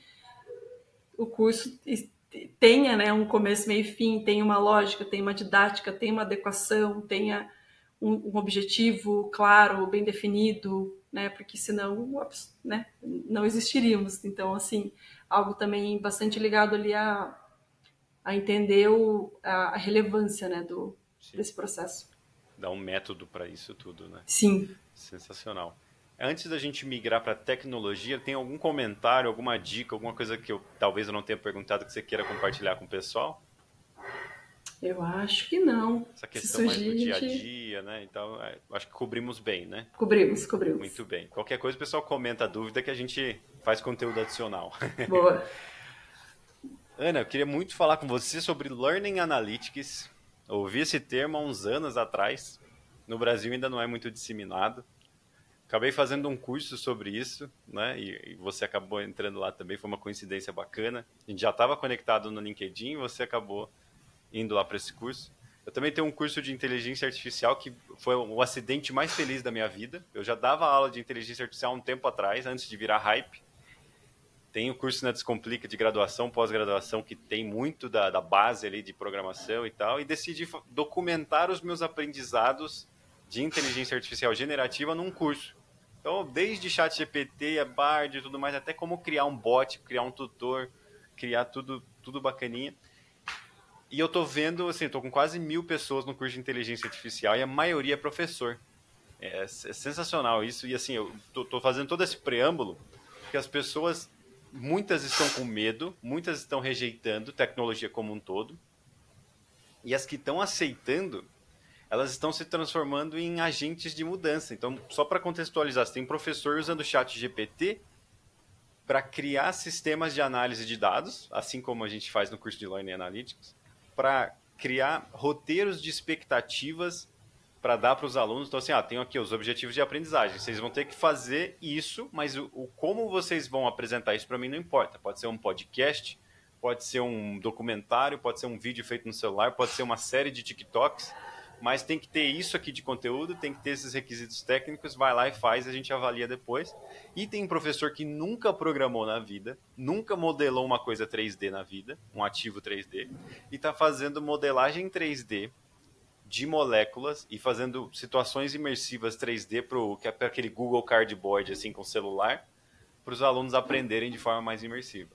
o curso tenha né, um começo, meio e fim, tenha uma lógica, tenha uma didática, tenha uma adequação, tenha um, um objetivo claro, bem definido, né? Porque senão né, não existiríamos. Então, assim, algo também bastante ligado ali a, a entender o, a, relevância né, do, desse processo. Dá um método para isso tudo, né? Sim. Sensacional. Antes da gente migrar para tecnologia, tem algum comentário, alguma dica, alguma coisa que eu talvez eu não tenha perguntado que você queira compartilhar com o pessoal? Eu acho que não. Essa questão mais do dia a dia, né? Então, é, acho que cobrimos bem, né? Cobrimos, cobrimos. Muito bem. Qualquer coisa, o pessoal comenta a dúvida que a gente faz conteúdo adicional. Boa. Ana, eu queria muito falar com você sobre Learning Analytics. Ouvi esse termo há uns anos atrás. No Brasil ainda não é muito disseminado. Acabei fazendo um curso sobre isso, né? E, você acabou entrando lá também, foi uma coincidência bacana. A gente já estava conectado no LinkedIn, você acabou indo lá para esse curso. Eu também tenho um curso de inteligência artificial que foi o acidente mais feliz da minha vida. Eu já dava aula de inteligência artificial um tempo atrás, antes de virar hype. Tem o curso na Descomplica de graduação, pós-graduação, que tem muito da, da base ali de programação e tal. E decidi documentar os meus aprendizados de inteligência artificial generativa num curso. Então, desde chat GPT, a Bard e tudo mais, até como criar um bot, criar um tutor, criar tudo, tudo bacaninha. E eu tô vendo, assim, tô com quase mil pessoas no curso de inteligência artificial e a maioria é professor. É, é sensacional isso. E assim, eu tô, tô, fazendo todo esse preâmbulo porque as pessoas, muitas estão com medo, muitas estão rejeitando tecnologia como um todo. E as que estão aceitando, elas estão se transformando em agentes de mudança. Então, só para contextualizar, você tem professor usando o chat GPT para criar sistemas de análise de dados, assim como a gente faz no curso de Learning Analytics para criar roteiros de expectativas para dar para os alunos. Então, assim, ah, tenho aqui os objetivos de aprendizagem. Vocês vão ter que fazer isso, mas o, o como vocês vão apresentar isso para mim não importa. Pode ser um podcast, pode ser um documentário, pode ser um vídeo feito no celular, pode ser uma série de TikToks mas tem que ter isso aqui de conteúdo, tem que ter esses requisitos técnicos, vai lá e faz, a gente avalia depois. E tem um professor que nunca programou na vida, nunca modelou uma coisa 3D na vida, um ativo 3D, e está fazendo modelagem 3D de moléculas e fazendo situações imersivas 3D para aquele Google Cardboard assim com celular, para os alunos aprenderem de forma mais imersiva.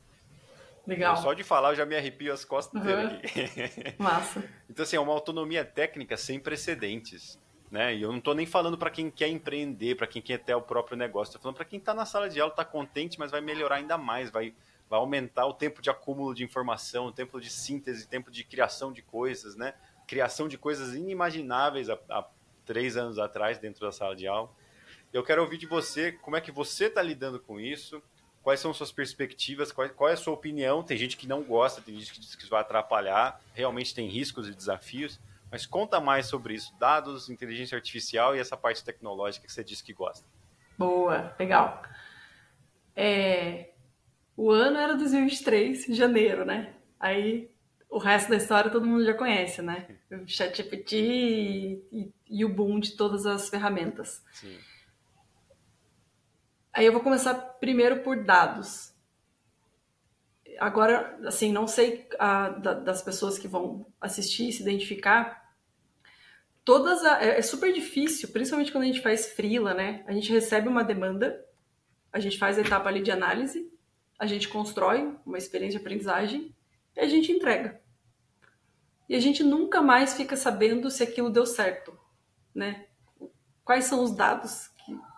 Legal. Só de falar eu já me arrepio as costas uhum. dele aqui. Massa. Então, assim, é uma autonomia técnica sem precedentes. Né? E eu não estou nem falando para quem quer empreender, para quem quer ter o próprio negócio. Estou falando para quem está na sala de aula, está contente, mas vai melhorar ainda mais, vai, vai aumentar o tempo de acúmulo de informação, o tempo de síntese, o tempo de criação de coisas, né? Criação de coisas inimagináveis há, há três anos atrás dentro da sala de aula. Eu quero ouvir de você como é que você está lidando com isso, quais são suas perspectivas, qual, qual, é a sua opinião. Tem gente que não gosta, tem gente que diz que isso vai atrapalhar, realmente tem riscos e desafios. Mas conta mais sobre isso, dados, inteligência artificial e essa parte tecnológica que você disse que gosta. Boa, legal. É, o ano era 2023, janeiro, né? Aí o resto da história todo mundo já conhece, né? O ChatGPT e, e, e, o boom de todas as ferramentas. Sim. Aí eu vou começar primeiro por dados. Agora, assim, não sei a, da, das pessoas que vão assistir, se identificar. Todas a, é, é super difícil, principalmente quando a gente faz freela, né? A gente recebe uma demanda, a gente faz a etapa ali de análise, a gente constrói uma experiência de aprendizagem e a gente entrega. E a gente nunca mais fica sabendo se aquilo deu certo, né? Quais são os dados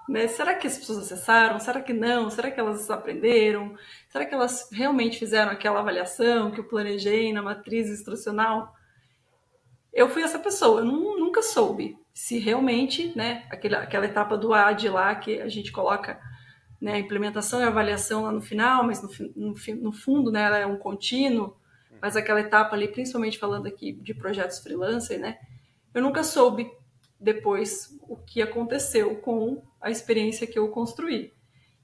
né? Será que as pessoas acessaram? Será que não? Será que elas aprenderam? Será que elas realmente fizeram aquela avaliação que eu planejei na matriz instrucional? Eu fui essa pessoa, eu nunca soube se realmente, né, aquela, aquela etapa do AD lá que a gente coloca né, a implementação e a avaliação lá no final, mas no, no, no fundo né, ela é um contínuo, mas aquela etapa ali, principalmente falando aqui de projetos freelancer, né, eu nunca soube depois o que aconteceu com a experiência que eu construí.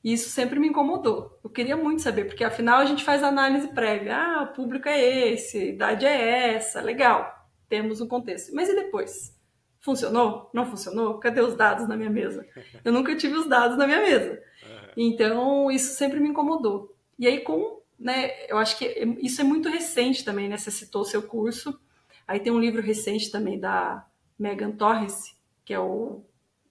E isso sempre me incomodou. Eu queria muito saber, porque afinal a gente faz análise prévia. Ah, o público é esse, a idade é essa, legal, temos um contexto. Mas e depois? Funcionou? Não funcionou? Cadê os dados na minha mesa? Eu nunca tive os dados na minha mesa. Então, isso sempre me incomodou. E aí, com, né, eu acho que isso é muito recente também, né? Você citou o seu curso. Aí tem um livro recente também da Megan Torres, que é o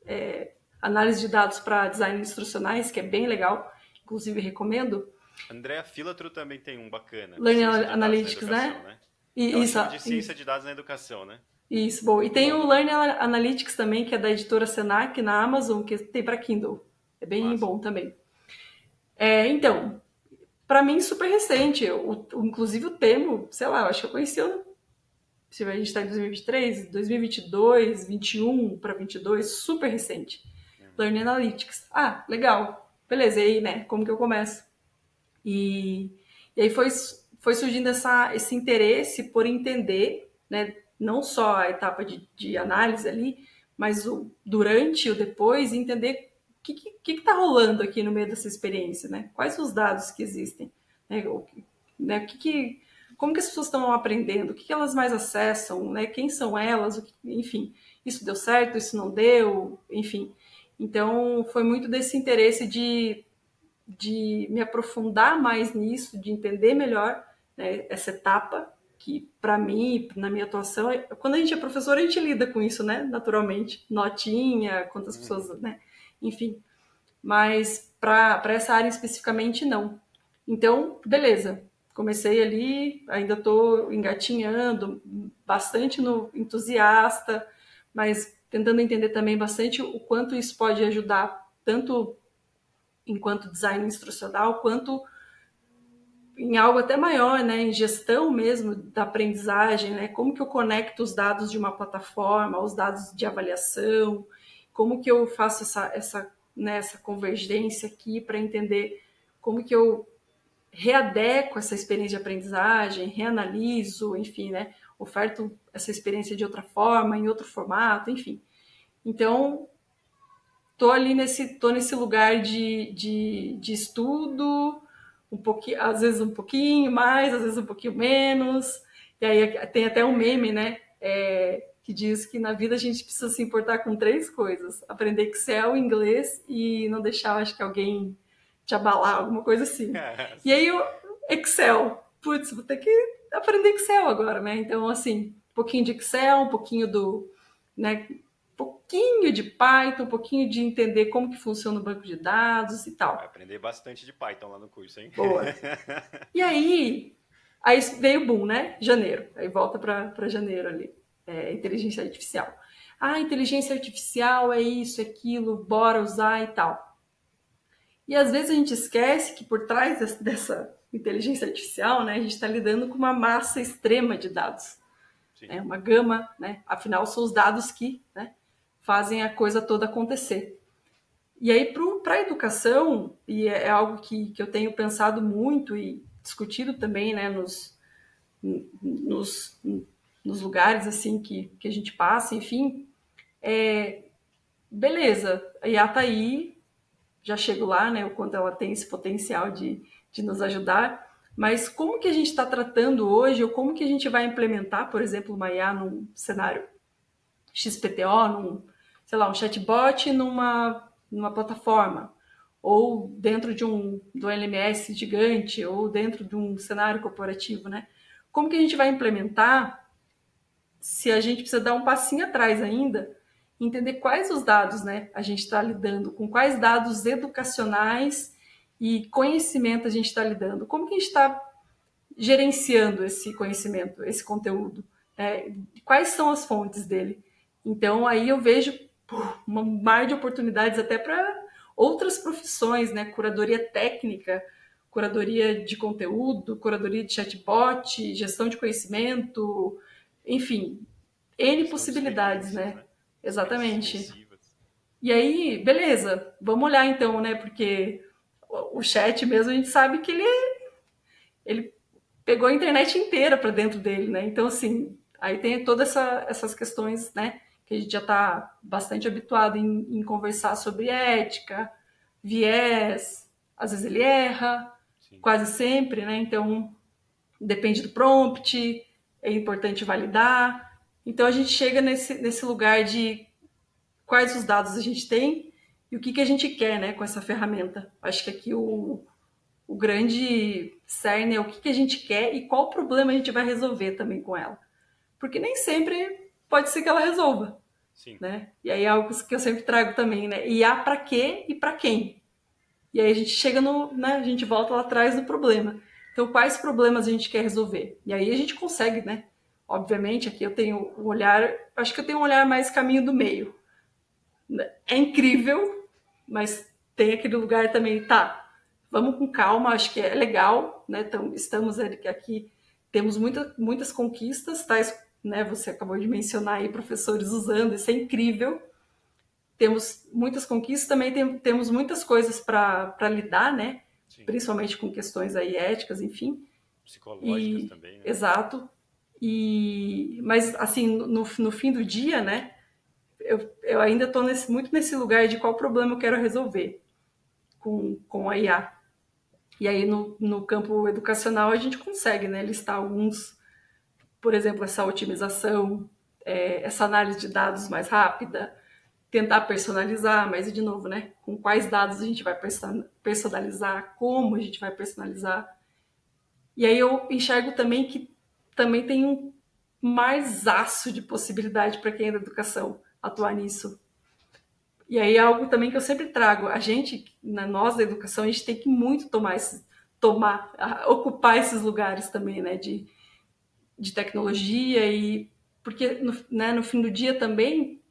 é, Análise de Dados para Design Instrucionais, que é bem legal, inclusive recomendo. Andréa Filatro também tem um bacana. Learning Analytics, né? né? E, isso, de ciência isso. de dados na educação, né? Isso, bom. E tem o Learning Analytics também, que é da editora Senac, na Amazon, que tem para Kindle. É bem bom também. É, então, para mim, super recente. O, o, inclusive o termo, sei lá, eu acho que eu conheci se a gente está em 2023, 2022, 21 para 22, super recente. Learning Analytics. Ah, legal. Beleza, e aí, né? Como que eu começo? E, e aí foi, foi surgindo essa, esse interesse por entender, né? Não só a etapa de, de análise ali, mas o durante e o depois, entender o que está que, que tá rolando aqui no meio dessa experiência, né? Quais os dados que existem? Né? O, né? o que, que como que as pessoas estão aprendendo, o que, que elas mais acessam, né? quem são elas, que, enfim, isso deu certo, isso não deu, enfim. Então, foi muito desse interesse de, de me aprofundar mais nisso, de entender melhor né, essa etapa, que para mim, na minha atuação, é, quando a gente é professor, a gente lida com isso, né, naturalmente, notinha, quantas uhum. pessoas, né, enfim. Mas para essa área especificamente, não. Então, beleza, comecei ali, ainda estou engatinhando, bastante no entusiasta, mas tentando entender também bastante o quanto isso pode ajudar, tanto enquanto design instrucional, quanto em algo até maior, né, em gestão mesmo da aprendizagem, né, como que eu conecto os dados de uma plataforma os dados de avaliação, como que eu faço essa, essa, né, essa convergência aqui para entender como que eu readequo essa experiência de aprendizagem, reanaliso, enfim, né? Oferto essa experiência de outra forma, em outro formato, enfim. Então, tô ali nesse, tô nesse lugar de, de, de estudo, um pouquinho, às vezes um pouquinho mais, às vezes um pouquinho menos. E aí tem até um meme, né? É, que diz que na vida a gente precisa se importar com três coisas: aprender Excel, inglês e não deixar, acho que alguém te abalar, alguma coisa assim. É. E aí o Excel, putz, vou ter que aprender Excel agora, né? Então, assim, um pouquinho de Excel, um pouquinho do, né, um pouquinho de Python, um pouquinho de entender como que funciona o banco de dados e tal. Vai aprender bastante de Python lá no curso, hein? Boa. e aí, aí veio o boom, né? Janeiro. Aí volta para janeiro ali. É, inteligência artificial. Ah, inteligência artificial é isso, é aquilo, bora usar e tal. E às vezes a gente esquece que por trás dessa inteligência artificial, né, a gente está lidando com uma massa extrema de dados. É uma gama, né? Afinal, são os dados que né, fazem a coisa toda acontecer. E aí, para a educação, e é, é algo que, que eu tenho pensado muito e discutido também né, nos, nos, nos lugares assim que, que a gente passa, enfim, é, beleza, a IA está aí, já chego lá, né, o quanto ela tem esse potencial de, de nos ajudar, mas como que a gente está tratando hoje, ou como que a gente vai implementar, por exemplo, uma IA num cenário XPTO, num, sei lá, um chatbot numa, numa plataforma, ou dentro de um do LMS gigante, ou dentro de um cenário corporativo, né? Como que a gente vai implementar se a gente precisa dar um passinho atrás ainda, entender quais os dados, né? A gente está lidando, com quais dados educacionais e conhecimento a gente está lidando, como que a gente está gerenciando esse conhecimento, esse conteúdo, é, quais são as fontes dele. Então aí eu vejo um mar de oportunidades até para outras profissões, né? Curadoria técnica, curadoria de conteúdo, curadoria de chatbot, gestão de conhecimento, enfim, N possibilidades, né? Exatamente. E aí, beleza, vamos olhar então, né? Porque o chat mesmo a gente sabe que ele ele pegou a internet inteira para dentro dele, né? Então assim, aí tem todas essa, essas questões, né? Que a gente já está bastante habituado em, em, conversar sobre ética, viés, às vezes ele erra, Sim. quase sempre, né? Então depende do prompt, é importante validar. Então a gente chega nesse, nesse lugar de quais os dados a gente tem e o que, que a gente quer né, com essa ferramenta. Acho que aqui o, o grande cerne é o que, que a gente quer e qual problema a gente vai resolver também com ela. Porque nem sempre pode ser que ela resolva. Sim. Né? E aí é algo que eu sempre trago também, né? E há para quê e para quem. E aí a gente chega no, né, a gente volta lá atrás do problema. Então, quais problemas a gente quer resolver? E aí a gente consegue, né? Obviamente, aqui eu tenho um olhar, acho que eu tenho um olhar mais caminho do meio. É incrível mas tem aquele lugar também, tá, vamos com calma, acho que é legal, né? Então, estamos aqui, temos muita, muitas conquistas, tais, né? Você acabou de mencionar aí professores usando, isso é incrível. Temos muitas conquistas, também tem, temos muitas coisas para lidar, né? Sim. Principalmente com questões aí éticas, enfim. Psicológicas e, também, né? Exato. E, mas, assim, no, no fim do dia, né? eu, eu ainda estou muito nesse lugar de qual problema eu quero resolver com, com a IA. E aí, no, no campo educacional, a gente consegue né, listar alguns, por exemplo, essa otimização, é, essa análise de dados mais rápida, tentar personalizar, mas, de novo, né, com quais dados a gente vai personalizar, como a gente vai personalizar. E aí eu enxergo também que também tem um mais aço de possibilidade para quem é da educação atuar nisso. E aí é algo também que eu sempre trago. A gente, na nós da educação, a gente tem que muito tomar tomar, ocupar esses lugares também, né, de, de tecnologia e porque no, né, no fim do dia também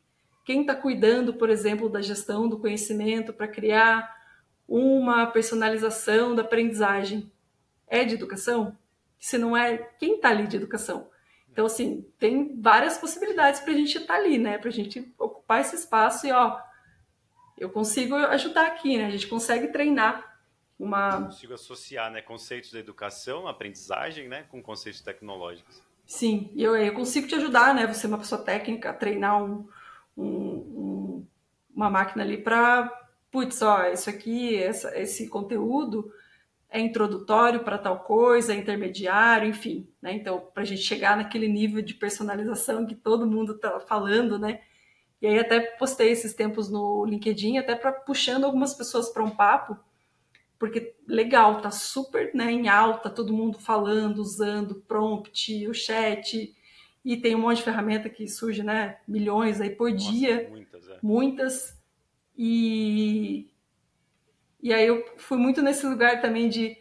quem está cuidando, por exemplo, da gestão do conhecimento para criar uma personalização da aprendizagem é de educação? Se não é, quem está ali de educação? Então, assim, tem várias possibilidades para a gente estar tá ali, né? Para a gente ocupar esse espaço e, ó, eu consigo ajudar aqui, né? A gente consegue treinar uma... Eu consigo associar, né, conceitos da educação, aprendizagem, né, com conceitos tecnológicos. Sim, eu, eu consigo te ajudar, né? Você é uma pessoa técnica, treinar um, um, um, uma máquina ali para, putz, ó, isso aqui, essa, esse conteúdo é introdutório para tal coisa, é intermediário, enfim, né? Então, para a gente chegar naquele nível de personalização que todo mundo está falando, né? E aí até postei esses tempos no LinkedIn, até para puxando algumas pessoas para um papo, porque legal, tá super né, em alta, todo mundo falando, usando prompt, o chat, e tem um monte de ferramenta que surge, né? Milhões aí por Nossa, dia. Muitas, é. Muitas. E, e aí eu fui muito nesse lugar também de,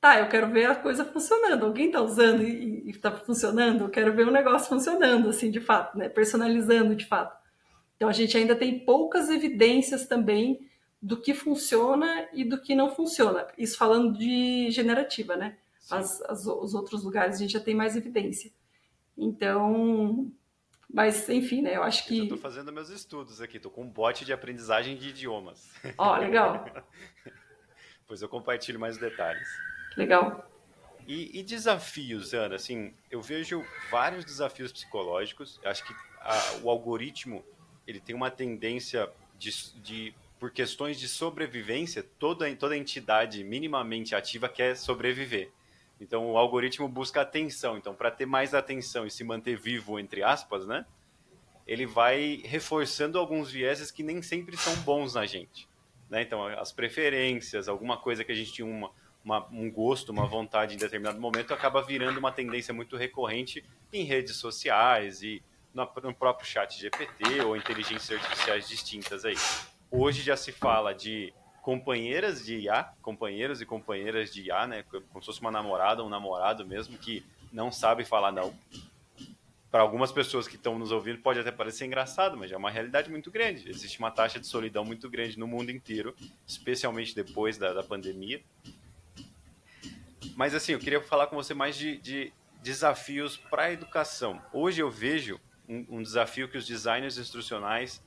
tá, eu quero ver a coisa funcionando. Alguém está usando e está funcionando? Eu quero ver o negócio funcionando, assim, de fato, né? Personalizando de fato. Então a gente ainda tem poucas evidências também do que funciona e do que não funciona. Isso falando de generativa, né? As, as, os outros lugares a gente já tem mais evidência. Então, Mas, enfim, né? Eu acho que. Eu estou fazendo meus estudos aqui, estou com um bot de aprendizagem de idiomas. Ó, oh, legal. pois eu compartilho mais detalhes. Legal. E, e, desafios, Ana? Assim, eu vejo vários desafios psicológicos. Acho que a, o algoritmo ele tem uma tendência de, de, por questões de sobrevivência, toda, toda entidade minimamente ativa quer sobreviver. Então, o algoritmo busca atenção. Então, para ter mais atenção e se manter vivo, entre aspas, né? Ele vai reforçando alguns vieses que nem sempre são bons na gente. Né? Então, as preferências, alguma coisa que a gente tinha uma, uma, um gosto, uma vontade em determinado momento, acaba virando uma tendência muito recorrente em redes sociais e no, no próprio chat GPT ou inteligências artificiais distintas aí. Hoje já se fala de companheiras de IA, companheiros e companheiras de IA, né? Como se fosse uma namorada, um namorado mesmo, que não sabe falar não. Para algumas pessoas que estão nos ouvindo pode até parecer engraçado, mas é uma realidade muito grande. Existe uma taxa de solidão muito grande no mundo inteiro, especialmente depois da, da pandemia. Mas assim, eu queria falar com você mais de, de desafios para a educação. Hoje eu vejo um, um desafio que os designers instrucionais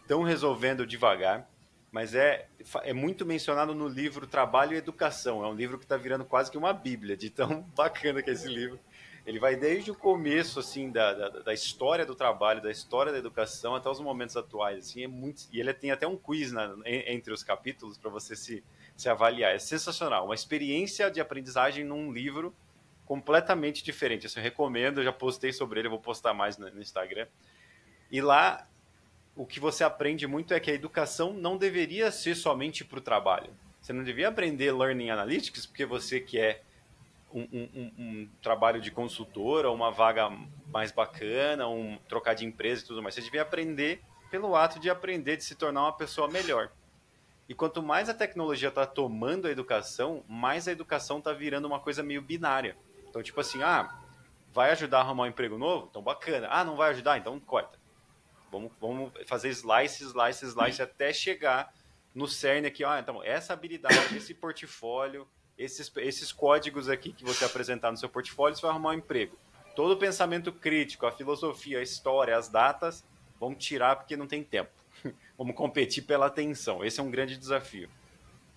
estão resolvendo devagar, mas é, é muito mencionado no livro Trabalho e Educação. É um livro que está virando quase que uma bíblia, de tão bacana que é esse livro. Ele vai desde o começo assim da, da, da, história do trabalho, da história da educação até os momentos atuais. Assim, é muito, e ele tem até um quiz na, entre os capítulos para você se, se avaliar. É sensacional, uma experiência de aprendizagem num livro completamente diferente. Assim, eu recomendo, eu já postei sobre ele, eu vou postar mais no, no Instagram. E lá o que você aprende muito é que a educação não deveria ser somente para o trabalho. Você não devia aprender Learning Analytics porque você quer um, um, um, um trabalho de consultora, uma vaga mais bacana, um trocar de empresa e tudo mais. Você devia aprender pelo ato de aprender, de se tornar uma pessoa melhor. E quanto mais a tecnologia está tomando a educação, mais a educação está virando uma coisa meio binária. Então, tipo assim, ah, vai ajudar a arrumar um emprego novo? Então, bacana. Ah, não vai ajudar? Então, corta. Vamos, vamos fazer slice, slice, slice até chegar no cerne aqui. Ah, então, essa habilidade, esse portfólio, esses, esses códigos aqui que você apresentar no seu portfólio, você vai arrumar um emprego. Todo o pensamento crítico, a filosofia, a história, as datas, vamos tirar porque não tem tempo. vamos competir pela atenção. Esse é um grande desafio.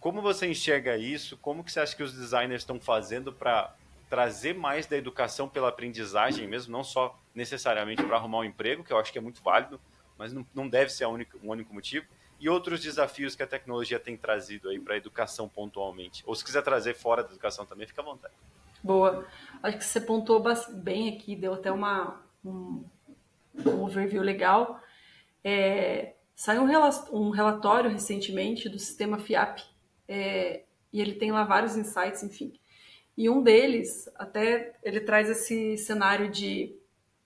Como você enxerga isso? Como que você acha que os designers estão fazendo para trazer mais da educação pela aprendizagem mesmo, não só necessariamente para arrumar um emprego, que eu acho que é muito válido, mas não, não deve ser o único, único motivo, e outros desafios que a tecnologia tem trazido aí para a educação pontualmente. Ou se quiser trazer fora da educação também, fica à vontade. Boa. Acho que você pontuou bem aqui, deu até uma, um, um overview legal. É, saiu um, um, relatório recentemente do sistema FIAP, é, e ele tem lá vários insights, enfim. E um deles, até ele traz esse cenário de,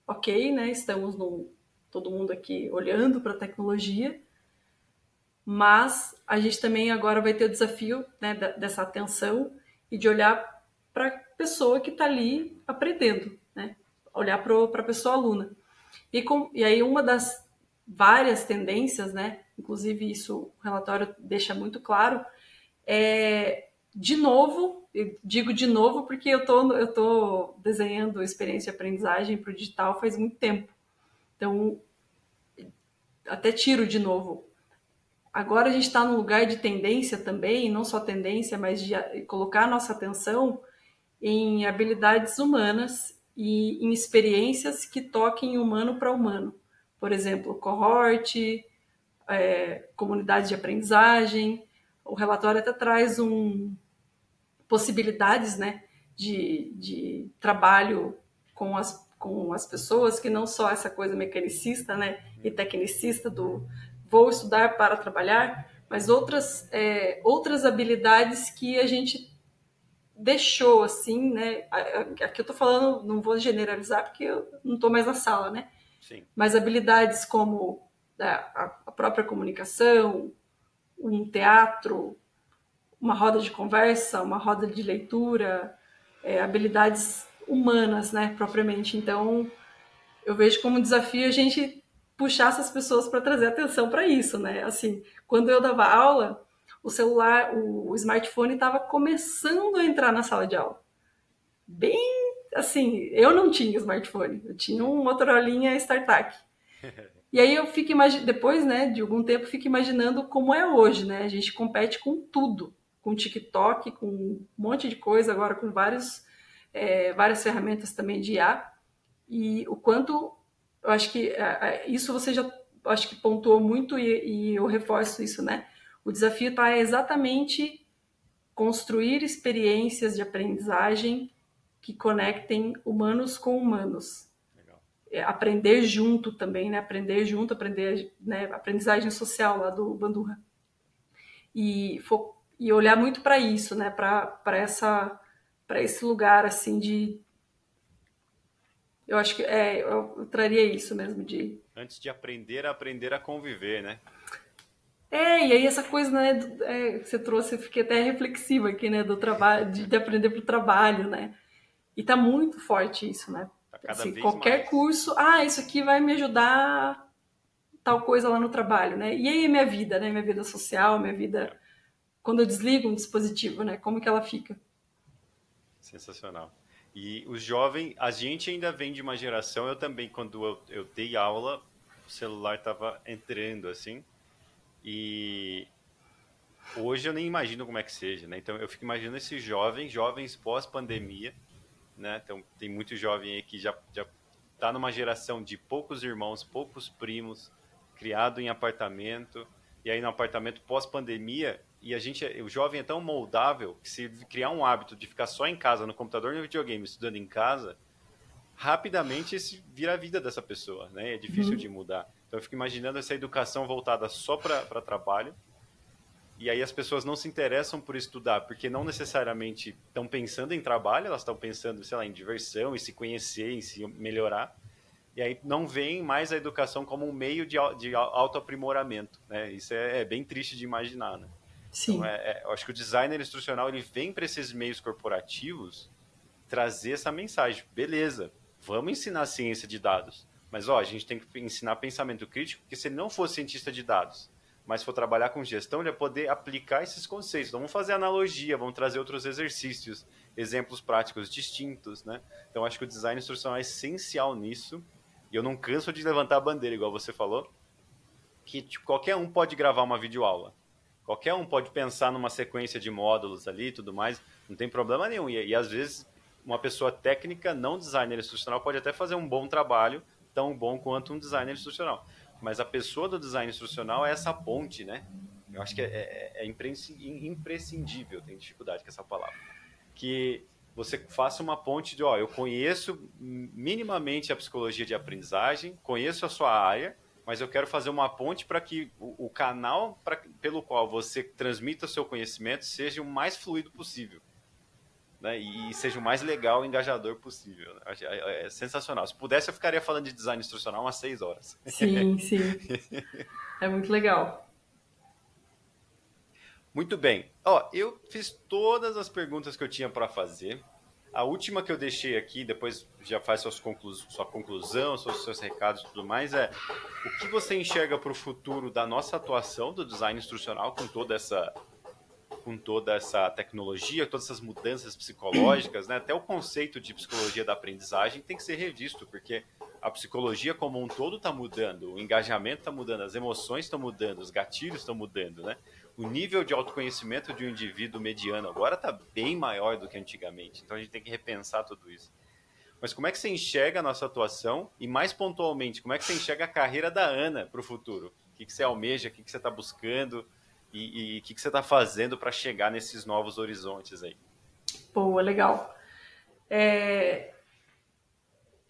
ok, né, estamos no, todo mundo aqui olhando para a tecnologia, mas a gente também agora vai ter o desafio né, dessa atenção e de olhar para a pessoa que está ali aprendendo, né? olhar para a pessoa aluna. E, com, e aí uma das várias tendências, né, inclusive isso o relatório deixa muito claro, é de novo, digo de novo porque eu tô, eu tô desenhando experiência de aprendizagem para o digital faz muito tempo. Então, até tiro de novo. Agora a gente está num lugar de tendência também, não só tendência, mas de colocar nossa atenção em habilidades humanas e em experiências que toquem humano para humano. Por exemplo, cohort, é, comunidade de aprendizagem, o relatório até traz um, possibilidades né, de, de trabalho com as, com as pessoas, que não só essa coisa mecanicista né, e tecnicista do vou estudar para trabalhar, mas outras, é, outras habilidades que a gente deixou assim, né? Aqui eu estou falando, não vou generalizar porque eu não estou mais na sala, né? Sim. Mas habilidades como né, a própria comunicação, um teatro, uma roda de conversa, uma roda de leitura, é, habilidades humanas, né, propriamente. Então, eu vejo como desafio a gente puxar essas pessoas para trazer atenção para isso, né? Assim, quando eu dava aula, o celular, o, smartphone estava começando a entrar na sala de aula. Bem assim, eu não tinha smartphone, eu tinha um Motorola StarTAC. E aí eu fico imaginando, depois, né, de algum tempo, fico imaginando como é hoje, né? A gente compete com tudo, com TikTok, com um monte de coisa, agora com vários, é, várias ferramentas também de IA. E o quanto, eu acho que é, é, isso você já, acho que pontuou muito e, e eu reforço isso, né? O desafio está exatamente construir experiências de aprendizagem que conectem humanos com humanos. É, aprender junto também, né? Aprender junto, aprender, né? Aprendizagem social lá do Bandurra. E, e olhar muito para isso, né? Para essa para esse lugar assim de eu acho que é, eu, traria isso mesmo de antes de aprender a aprender a conviver, né? É, e aí essa coisa, né, é, você trouxe, eu fiquei até reflexiva aqui, né, do trabalho, de, de aprender para o trabalho, né? E tá muito forte isso, né? Tá assim, qualquer mais. curso, ah, isso aqui vai me ajudar tal coisa lá no trabalho, né? E aí minha vida, né? Minha vida social, minha vida quando eu desligo um dispositivo, né? Como que ela fica? Sensacional. E os jovens, a gente ainda vem de uma geração, eu também, quando eu, eu dei aula, o celular estava entrando assim, e hoje eu nem imagino como é que seja, né? Então eu fico imaginando esses jovens, jovens pós-pandemia, né? Então tem muito jovem aí que já já tá numa geração de poucos irmãos, poucos primos, criado em apartamento e aí no apartamento pós-pandemia e a gente o jovem é tão moldável que se criar um hábito de ficar só em casa no computador no videogame estudando em casa rapidamente esse vira a vida dessa pessoa né é difícil uhum. de mudar então eu fico imaginando essa educação voltada só para trabalho e aí as pessoas não se interessam por estudar, porque não necessariamente estão pensando em trabalho, elas estão pensando, sei lá, em diversão, em se conhecer, em se melhorar. E aí não veem mais a educação como um meio de, de autoaprimoramento, né? Isso é, é, bem triste de imaginar, né? Sim. Então, é, é, eu acho que o designer instrucional ele vem para esses meios corporativos trazer essa mensagem. Beleza, vamos ensinar ciência de dados, mas ó, a gente tem que ensinar pensamento crítico, porque se ele não fosse cientista de dados, mas for trabalhar com gestão, ele vai poder aplicar esses conceitos. Então, vamos fazer analogia, vamos trazer outros exercícios, exemplos práticos distintos, né? Então, acho que o design instrucional é essencial nisso. E eu não canso de levantar a bandeira, igual você falou, que tipo, qualquer um pode gravar uma videoaula. Qualquer um pode pensar numa sequência de módulos ali e tudo mais, não tem problema nenhum. E, e às vezes, uma pessoa técnica, não designer instrucional, pode até fazer um bom trabalho, tão bom quanto um designer instrucional mas a pessoa do design instrucional é essa ponte, né? Eu acho que é, é, é imprescindível, tenho dificuldade com essa palavra. Que você faça uma ponte de, ó, eu conheço minimamente a psicologia de aprendizagem, conheço a sua área, mas eu quero fazer uma ponte para que o, o canal pra, pelo qual você transmita o seu conhecimento seja o mais fluido possível né, e seja o mais legal e engajador possível. Né? É, é, sensacional. Se pudesse, eu ficaria falando de design instrucional umas seis horas. Sim, sim. É muito legal. Muito bem. Ó, eu fiz todas as perguntas que eu tinha para fazer. A última que eu deixei aqui, depois já faz suas conclu sua conclusão, seus, seus recados e tudo mais, é o que você enxerga para o futuro da nossa atuação do design instrucional com toda essa com toda essa tecnologia, todas essas mudanças psicológicas, né? até o conceito de psicologia da aprendizagem tem que ser revisto, porque a psicologia como um todo está mudando, o engajamento está mudando, as emoções estão mudando, os gatilhos estão mudando, né? O nível de autoconhecimento de um indivíduo mediano agora está bem maior do que antigamente, então a gente tem que repensar tudo isso. Mas como é que você enxerga a nossa atuação e, mais pontualmente, como é que você enxerga a carreira da Ana para o futuro? O que, que você almeja, o que, que você está buscando? e o que, que, você está fazendo para chegar nesses novos horizontes aí? Boa, legal. É,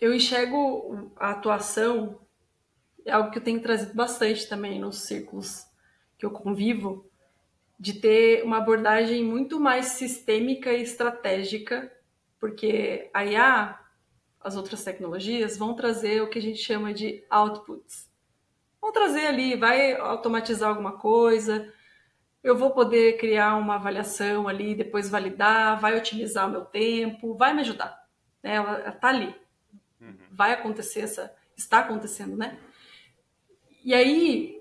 eu enxergo a atuação, é algo que eu tenho trazido bastante também nos círculos que eu convivo, de ter uma abordagem muito mais sistêmica e estratégica, porque a IA, as outras tecnologias, vão trazer o que a gente chama de outputs. Vão trazer ali, vai automatizar alguma coisa, eu vou poder criar uma avaliação ali, depois validar, vai otimizar o meu tempo, vai me ajudar. Né? Ela está ali. Uhum. Vai acontecer essa. Está acontecendo, né? E aí,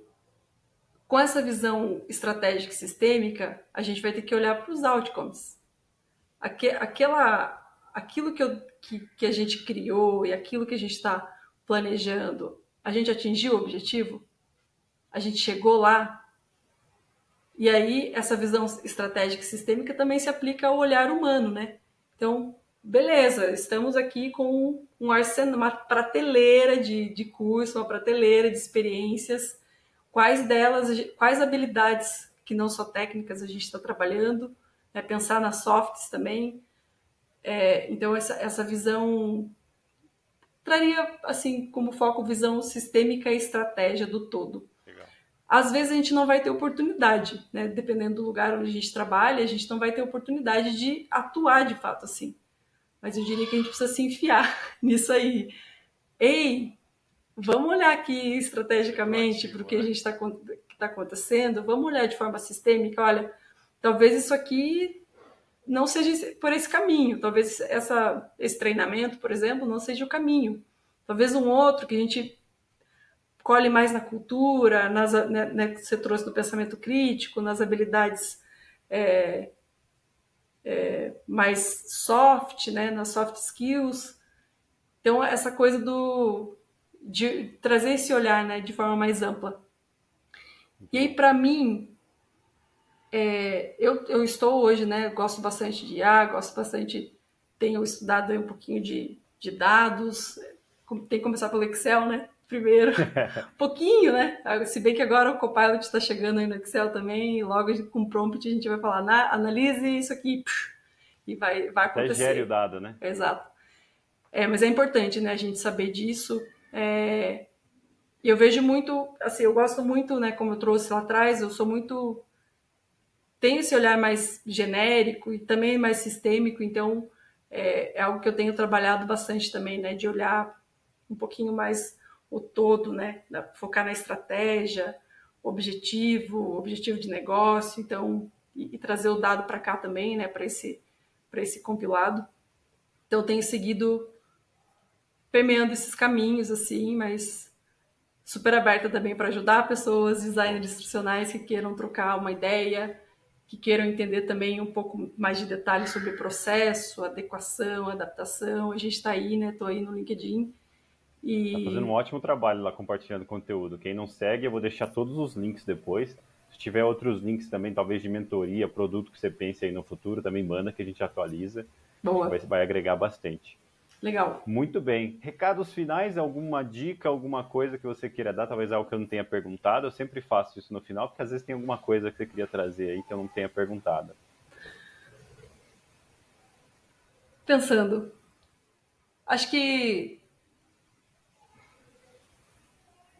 com essa visão estratégica e sistêmica, a gente vai ter que olhar para os outcomes. Aque, aquela, aquilo que, eu, que, que a gente criou e aquilo que a gente está planejando, a gente atingiu o objetivo? A gente chegou lá? E aí, essa visão estratégica e sistêmica também se aplica ao olhar humano, né? Então, beleza, estamos aqui com um arsenal, uma prateleira de, de curso, uma prateleira de experiências. Quais delas, quais habilidades que não só técnicas a gente está trabalhando, né? pensar nas softs também. É, então, essa, essa visão traria, assim, como foco, visão sistêmica e estratégia do todo. Legal. Às vezes a gente não vai ter oportunidade, né? Dependendo do lugar onde a gente trabalha, a gente não vai ter oportunidade de atuar de fato assim. Mas eu diria que a gente precisa se enfiar nisso aí. Ei, vamos olhar aqui estrategicamente para o que a gente está tá acontecendo, vamos olhar de forma sistêmica, olha, talvez isso aqui não seja por esse caminho, talvez essa, esse treinamento, por exemplo, não seja o caminho. Talvez um outro que a gente colhe mais na cultura, nas, né, né, você trouxe do pensamento crítico, nas habilidades é, é, mais soft, né, nas soft skills. Então, essa coisa do de trazer esse olhar né, de forma mais ampla. E aí, para mim, é, eu, eu estou hoje, né, gosto bastante de IA, gosto bastante, tenho estudado um pouquinho de, de dados, tem que começar pelo Excel, né, primeiro, um pouquinho, né, se bem que agora o Copilot está chegando aí no Excel também, logo com prompt a gente vai falar, analise isso aqui, e vai, vai acontecer. Até gere o dado, né? Exato. É, mas é importante, né, a gente saber disso, é, eu vejo muito, assim, eu gosto muito, né, como eu trouxe lá atrás, eu sou muito tenho esse olhar mais genérico e também mais sistêmico, então é, é, algo que eu tenho trabalhado bastante também, né, de olhar um pouquinho mais o todo, né, focar na estratégia, objetivo, objetivo de negócio, então e, e trazer o dado para cá também, né, para esse para esse compilado. Então eu tenho seguido permeando esses caminhos assim, mas super aberta também para ajudar pessoas, designers instrucionais que queiram trocar uma ideia, que queiram entender também um pouco mais de detalhes sobre o processo, adequação, adaptação. A gente está aí, né? Estou aí no LinkedIn. E... Tá fazendo um ótimo trabalho lá compartilhando conteúdo. Quem não segue, eu vou deixar todos os links depois. Se tiver outros links também, talvez de mentoria, produto que você pense aí no futuro, também manda que a gente atualiza. Boa. Vai, vai agregar bastante. Legal. Muito bem. Recados finais, alguma dica, alguma coisa que você queira dar? Talvez algo que eu não tenha perguntado. Eu sempre faço isso no final, porque às vezes tem alguma coisa que você queria trazer aí que eu não tenha perguntado. Pensando. Acho que.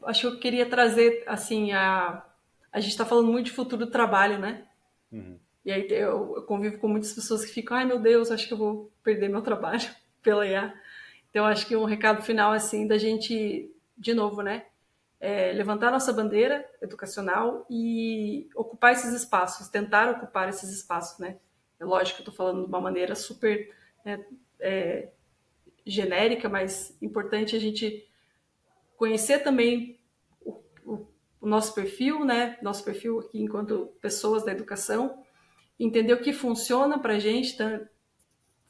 Acho que eu queria trazer, assim, a. A gente está falando muito de futuro do trabalho, né? Uhum. E aí eu, eu convivo com muitas pessoas que ficam, ai meu Deus, acho que eu vou perder meu trabalho pela IA. Então, acho que um recado final, assim, da gente, de novo, né? É levantar nossa bandeira educacional e ocupar esses espaços, tentar ocupar esses espaços, né? É lógico que eu estou falando de uma maneira super né, é, genérica, mas importante a gente conhecer também o, o, o nosso perfil, né? Nosso perfil aqui enquanto pessoas da educação, entender o que funciona para a gente?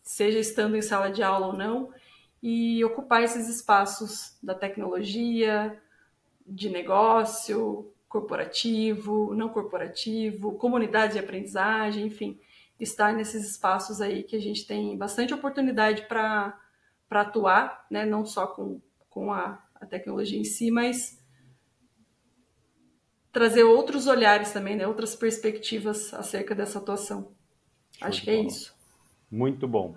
Seja estando em sala de aula ou não, e ocupar esses espaços da tecnologia, de negócio, corporativo, não corporativo, comunidade de aprendizagem, enfim, estar nesses espaços aí que a gente tem bastante oportunidade para atuar, né? não só com, com a, a tecnologia em si, mas trazer outros olhares também, né? outras perspectivas acerca dessa atuação. Acho que é isso. Muito bom.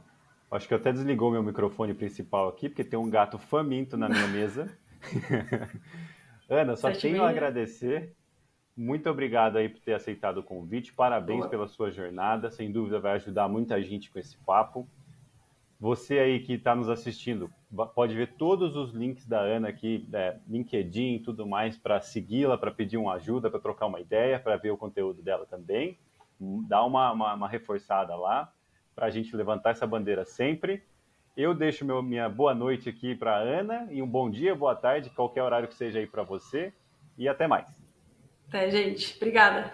Acho que até desligou meu microfone principal aqui, porque tem um gato faminto na minha mesa. Ana, só Sete tenho a agradecer. Muito obrigado aí por ter aceitado o convite. Parabéns Boa. pela sua jornada. Sem dúvida vai ajudar muita gente com esse papo. Você aí que está nos assistindo, pode ver todos os links da Ana aqui, é, LinkedIn e tudo mais, para segui-la, para pedir uma ajuda, para trocar uma ideia, para ver o conteúdo dela também. Dá uma, uma, uma reforçada lá para a gente levantar essa bandeira sempre. Eu deixo meu, minha boa noite aqui para Ana e um bom dia, boa tarde, qualquer horário que seja aí para você. E até mais. Até, gente. Obrigada.